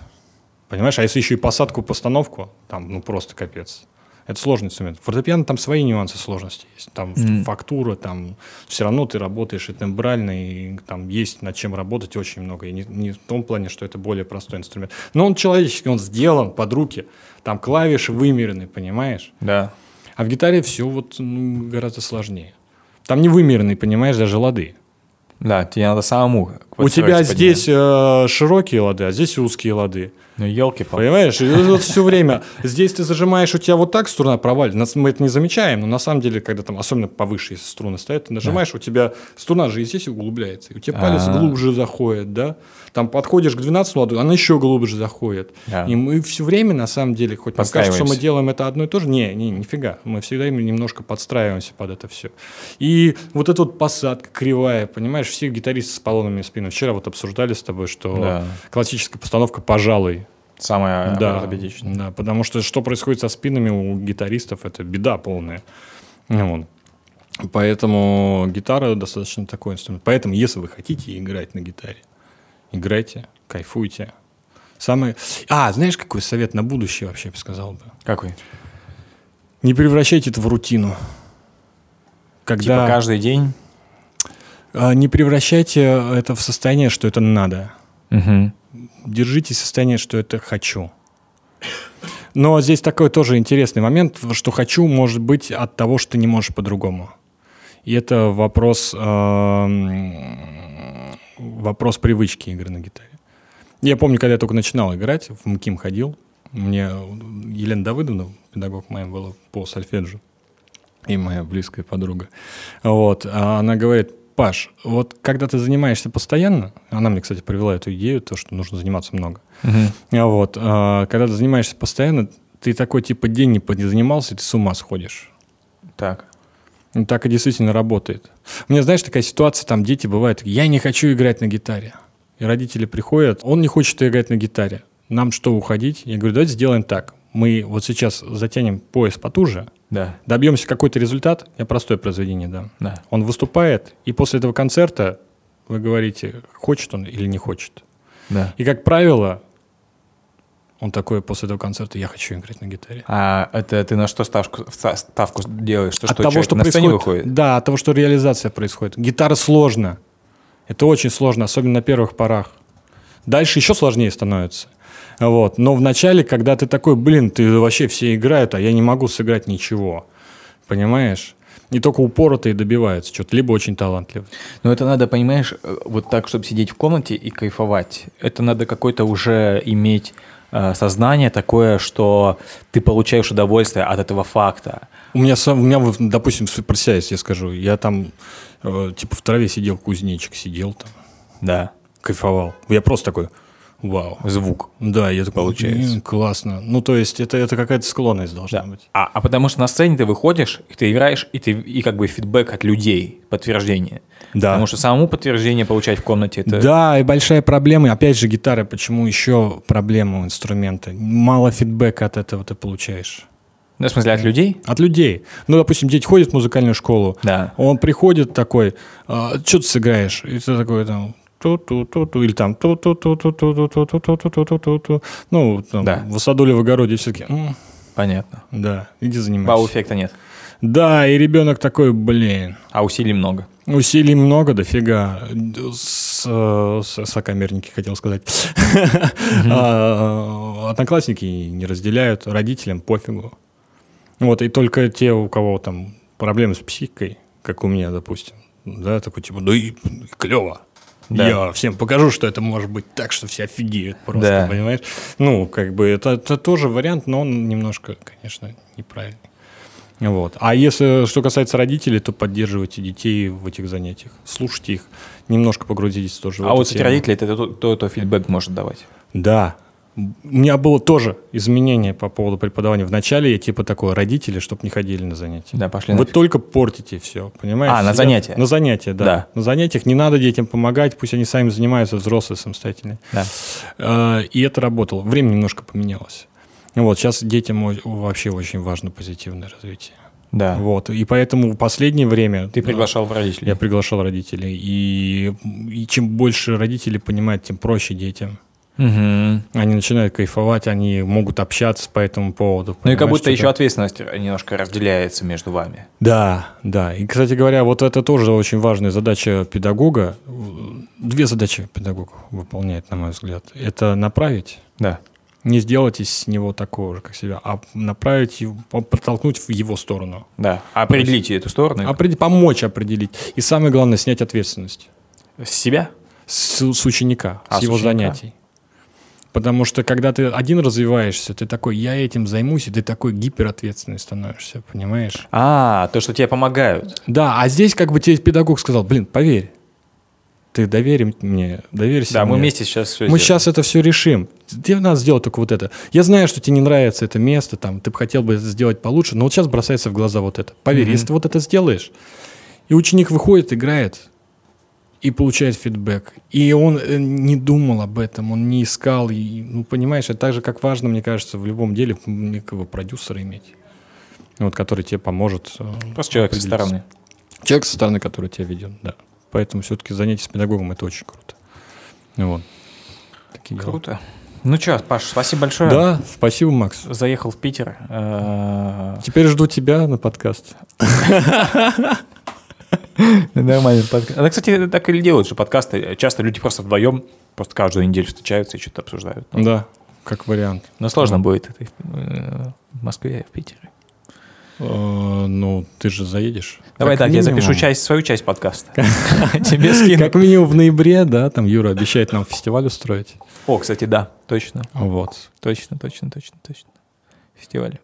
Понимаешь? А если еще и посадку, постановку, там, ну, просто капец. Это сложный инструмент. Фортепиано там свои нюансы сложности есть. Там Мгм. фактура, там все равно ты работаешь и тембрально, и там есть над чем работать очень много. И не, не в том плане, что это более простой инструмент. Но он человеческий, он сделан под руки. Там клавиши вымерены, понимаешь? Да. А в гитаре все вот ну, гораздо сложнее. Там не вымеренные, понимаешь, даже лады. Да, тебе надо самому. У тебя здесь э, широкие лады, а здесь узкие лады. Ну, елки Понимаешь? И вот все время. Здесь ты зажимаешь, у тебя вот так струна провалит. Мы это не замечаем, но на самом деле, когда там, особенно повыше, если струны стоят, ты нажимаешь, у тебя струна же и здесь углубляется. И у тебя палец А-а-а. глубже заходит, да? Там подходишь к 12 ладу, она еще глубже заходит. Да. И мы все время, на самом деле, хоть нам кажется, что мы делаем это одно и то же, не, не, нифига. Мы всегда немножко подстраиваемся под это все. И вот эта вот посадка кривая, понимаешь, все гитаристы с поломанными спинами. Вчера вот обсуждали с тобой, что Да. классическая постановка, пожалуй, Самое да, ортопедичное. да, потому что что происходит со спинами у гитаристов, это беда полная. Вот. Поэтому гитара достаточно такой инструмент. Поэтому, если вы хотите играть на гитаре, играйте, кайфуйте, Самый... А, знаешь, какой совет на будущее вообще, я бы сказал бы? Какой? Не превращайте это в рутину. Когда... Типа каждый день? А, Не превращайте это в состояние, что это надо. Угу. Держите состояние, что это хочу. Но здесь такой тоже интересный момент, что хочу может быть от того, что не можешь по-другому. И это вопрос, эм, вопрос привычки игры на гитаре. Я помню, когда я только начинал играть, в МКИМ ходил, мне Елена Давыдовна, педагог моя была по сольфеджио, и моя близкая подруга. Вот, а она говорит, Паш, вот когда ты занимаешься постоянно, она мне, кстати, привела эту идею, то, что нужно заниматься много. А Вот, а, когда ты занимаешься постоянно, ты такой типа день не занимался, и ты с ума сходишь. Так. Ну, так и действительно работает. У меня, знаешь, такая ситуация, там дети бывают, я не хочу играть на гитаре. И родители приходят, он не хочет играть на гитаре. Нам что, уходить? Я говорю, давайте сделаем так. Мы вот сейчас затянем пояс потуже, Да. добьемся какой-то результат, я простое произведение дам. Да. Он выступает, и после этого концерта вы говорите, хочет он или не хочет. Да. И, как правило, он такой после этого концерта, я хочу играть на гитаре. А это ты на что ставку, ста- ставку делаешь? Что, от что того, человек что на сцене происходит, выходит? Да, от того, что реализация происходит. Гитара сложно. Это очень сложно, особенно на первых порах. Дальше еще сложнее становится. Вот. Но в начале, когда ты такой, блин, ты вообще все играют, а я не могу сыграть ничего. Понимаешь? Не только упоротые добиваются что-то, либо очень талантливые. Но это надо, понимаешь, э, вот так, чтобы сидеть в комнате и кайфовать. Это надо какое-то уже иметь э, сознание такое, что ты получаешь удовольствие от этого факта. У меня, сам, у меня допустим, про себя, если я скажу, я там э, типа в траве сидел, кузнечик сидел там, Да. кайфовал. Я просто такой, вау. Звук. Да, я такой, Получается. «Блин, классно. Ну, то есть это, это какая-то склонность должна Да. быть. А, а потому что на сцене ты выходишь, и ты играешь, и ты и как бы фидбэк от людей, подтверждение. Да. Потому что самому подтверждение получать в комнате это. Да, и большая проблема, опять же, гитара, почему еще проблема у инструмента? Мало фидбэка от этого ты получаешь. Ну, в смысле, от людей? От людей. Ну, допустим, дети ходят в музыкальную школу, Да. он приходит такой, «А, что ты сыграешь? И ты такой там, ту-ту-ту-ту, или там ту-ту-ту-ту-ту-ту-ту-ту-ту-ту-ту-ту. Ну, там, Да. садуле в огороде все-таки, Понятно. да, иди занимайся. Вау-эффекта нет. Да, и ребенок такой, блин, А усилий много. Усилий много, дофига. С, с- сокамерники, хотел сказать. Одноклассники не разделяют, родителям пофигу. Вот, и только те, у кого там проблемы с психикой, как у меня, допустим, да, такой типа, да и клево. Да. Я всем покажу, что это может быть так, что все офигеют просто, Да. понимаешь? Ну, как бы это, это тоже вариант, но он немножко, конечно, неправильный. Вот. А если что касается родителей, то поддерживайте детей в этих занятиях. Слушайте их, немножко погрузитесь тоже А вот эти тему. родители, это кто, кто фидбэк может давать. Да. У меня было тоже изменение по поводу преподавания. Вначале я типа такой, родители, чтобы не ходили на занятия. Да, пошли Вы нафиг. только портите все, понимаешь? А, на Сидят- занятия? На занятия, да. Да. На занятиях не надо детям помогать, пусть они сами занимаются, взрослые, самостоятельные. Да. Э, И это работало. Время немножко поменялось. Вот, сейчас детям вообще очень важно позитивное развитие. Да. Вот, и поэтому в последнее время... Ты приглашал в родителей. Я приглашал родителей. И, и чем больше родители понимают, тем проще детям. Мгм. Они начинают кайфовать, они могут общаться по этому поводу. Ну и как будто еще ответственность немножко разделяется между вами. Да, да. И, кстати говоря, вот это тоже очень важная задача педагога. Две задачи педагог выполняет, на мой взгляд. Это направить, Да. не сделать из него такого же, как себя, а направить, его, подтолкнуть в его сторону. Да. Определите эту сторону. Определ- помочь определить. И самое главное, снять ответственность С себя? с, с ученика, А, с с его ученика. занятий. Потому что когда ты один развиваешься, ты такой, я этим займусь, и ты такой гиперответственный становишься, понимаешь? А, то, что тебе помогают. Да, а здесь как бы тебе педагог сказал, блин, поверь, ты доверь мне, доверься Да, мы мне. вместе сейчас все Мы сейчас это все решим. Тебе надо сделать только вот это. Я знаю, что тебе не нравится это место, там, ты бы хотел бы это сделать получше, но вот сейчас бросается в глаза вот это. Поверь, Мгм. если ты вот это сделаешь, и ученик выходит, играет, и получает фидбэк. И он э, не думал об этом, он не искал. И, ну, понимаешь, это так же, как важно, мне кажется, в любом деле некого продюсера иметь. Вот, который тебе поможет. э, Просто человек со стороны. Человек со стороны, который тебя ведет, да. Поэтому все-таки занятие с педагогом это очень круто. Вот. Такие дела. Круто. Ну что, Паш, спасибо большое. Да, спасибо, Макс. Заехал в Питер. Э, Теперь жду тебя на подкаст. Нормальный подкаст. Она, кстати, так и делают, что подкасты. Часто люди просто вдвоем, просто каждую неделю встречаются и что-то обсуждают. Да, как вариант. Но сложно будет это э, в Москве и в Питере. Э, Ну, ты же заедешь. Давай Как так, я запишу минимум. часть, свою часть подкаста. Тебе скину. Как минимум в ноябре, да, там Юра обещает нам фестиваль устроить. О, кстати, да, точно. Вот. Точно, точно, точно, точно. Фестиваль.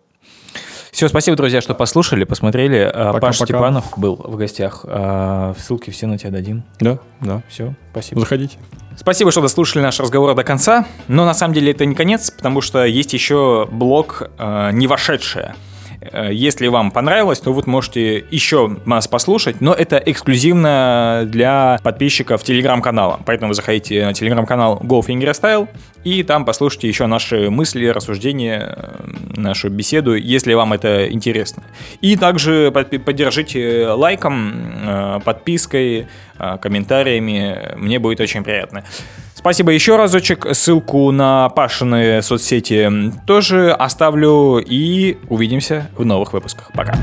Все, спасибо, друзья, что послушали, посмотрели. А, Пока-пока. Паш Степанов был в гостях. А, Ссылки все на тебя дадим. Да, да. Все, спасибо. Заходите. Спасибо, что дослушали наш разговор до конца. Но на самом деле это не конец, потому что есть еще блок э, «Не вошедшее». Э, Если вам понравилось, то вы можете еще нас послушать, но это эксклюзивно для подписчиков телеграм-канала. Поэтому заходите на телеграм-канал Go Fingerstyle и там послушайте еще наши мысли, рассуждения, э, нашу беседу, если вам это интересно. И также поддержите лайком, э, подпиской, комментариями. Мне будет очень приятно. Спасибо еще разочек. Ссылку на Пашины соцсети тоже оставлю. И увидимся в новых выпусках. Пока.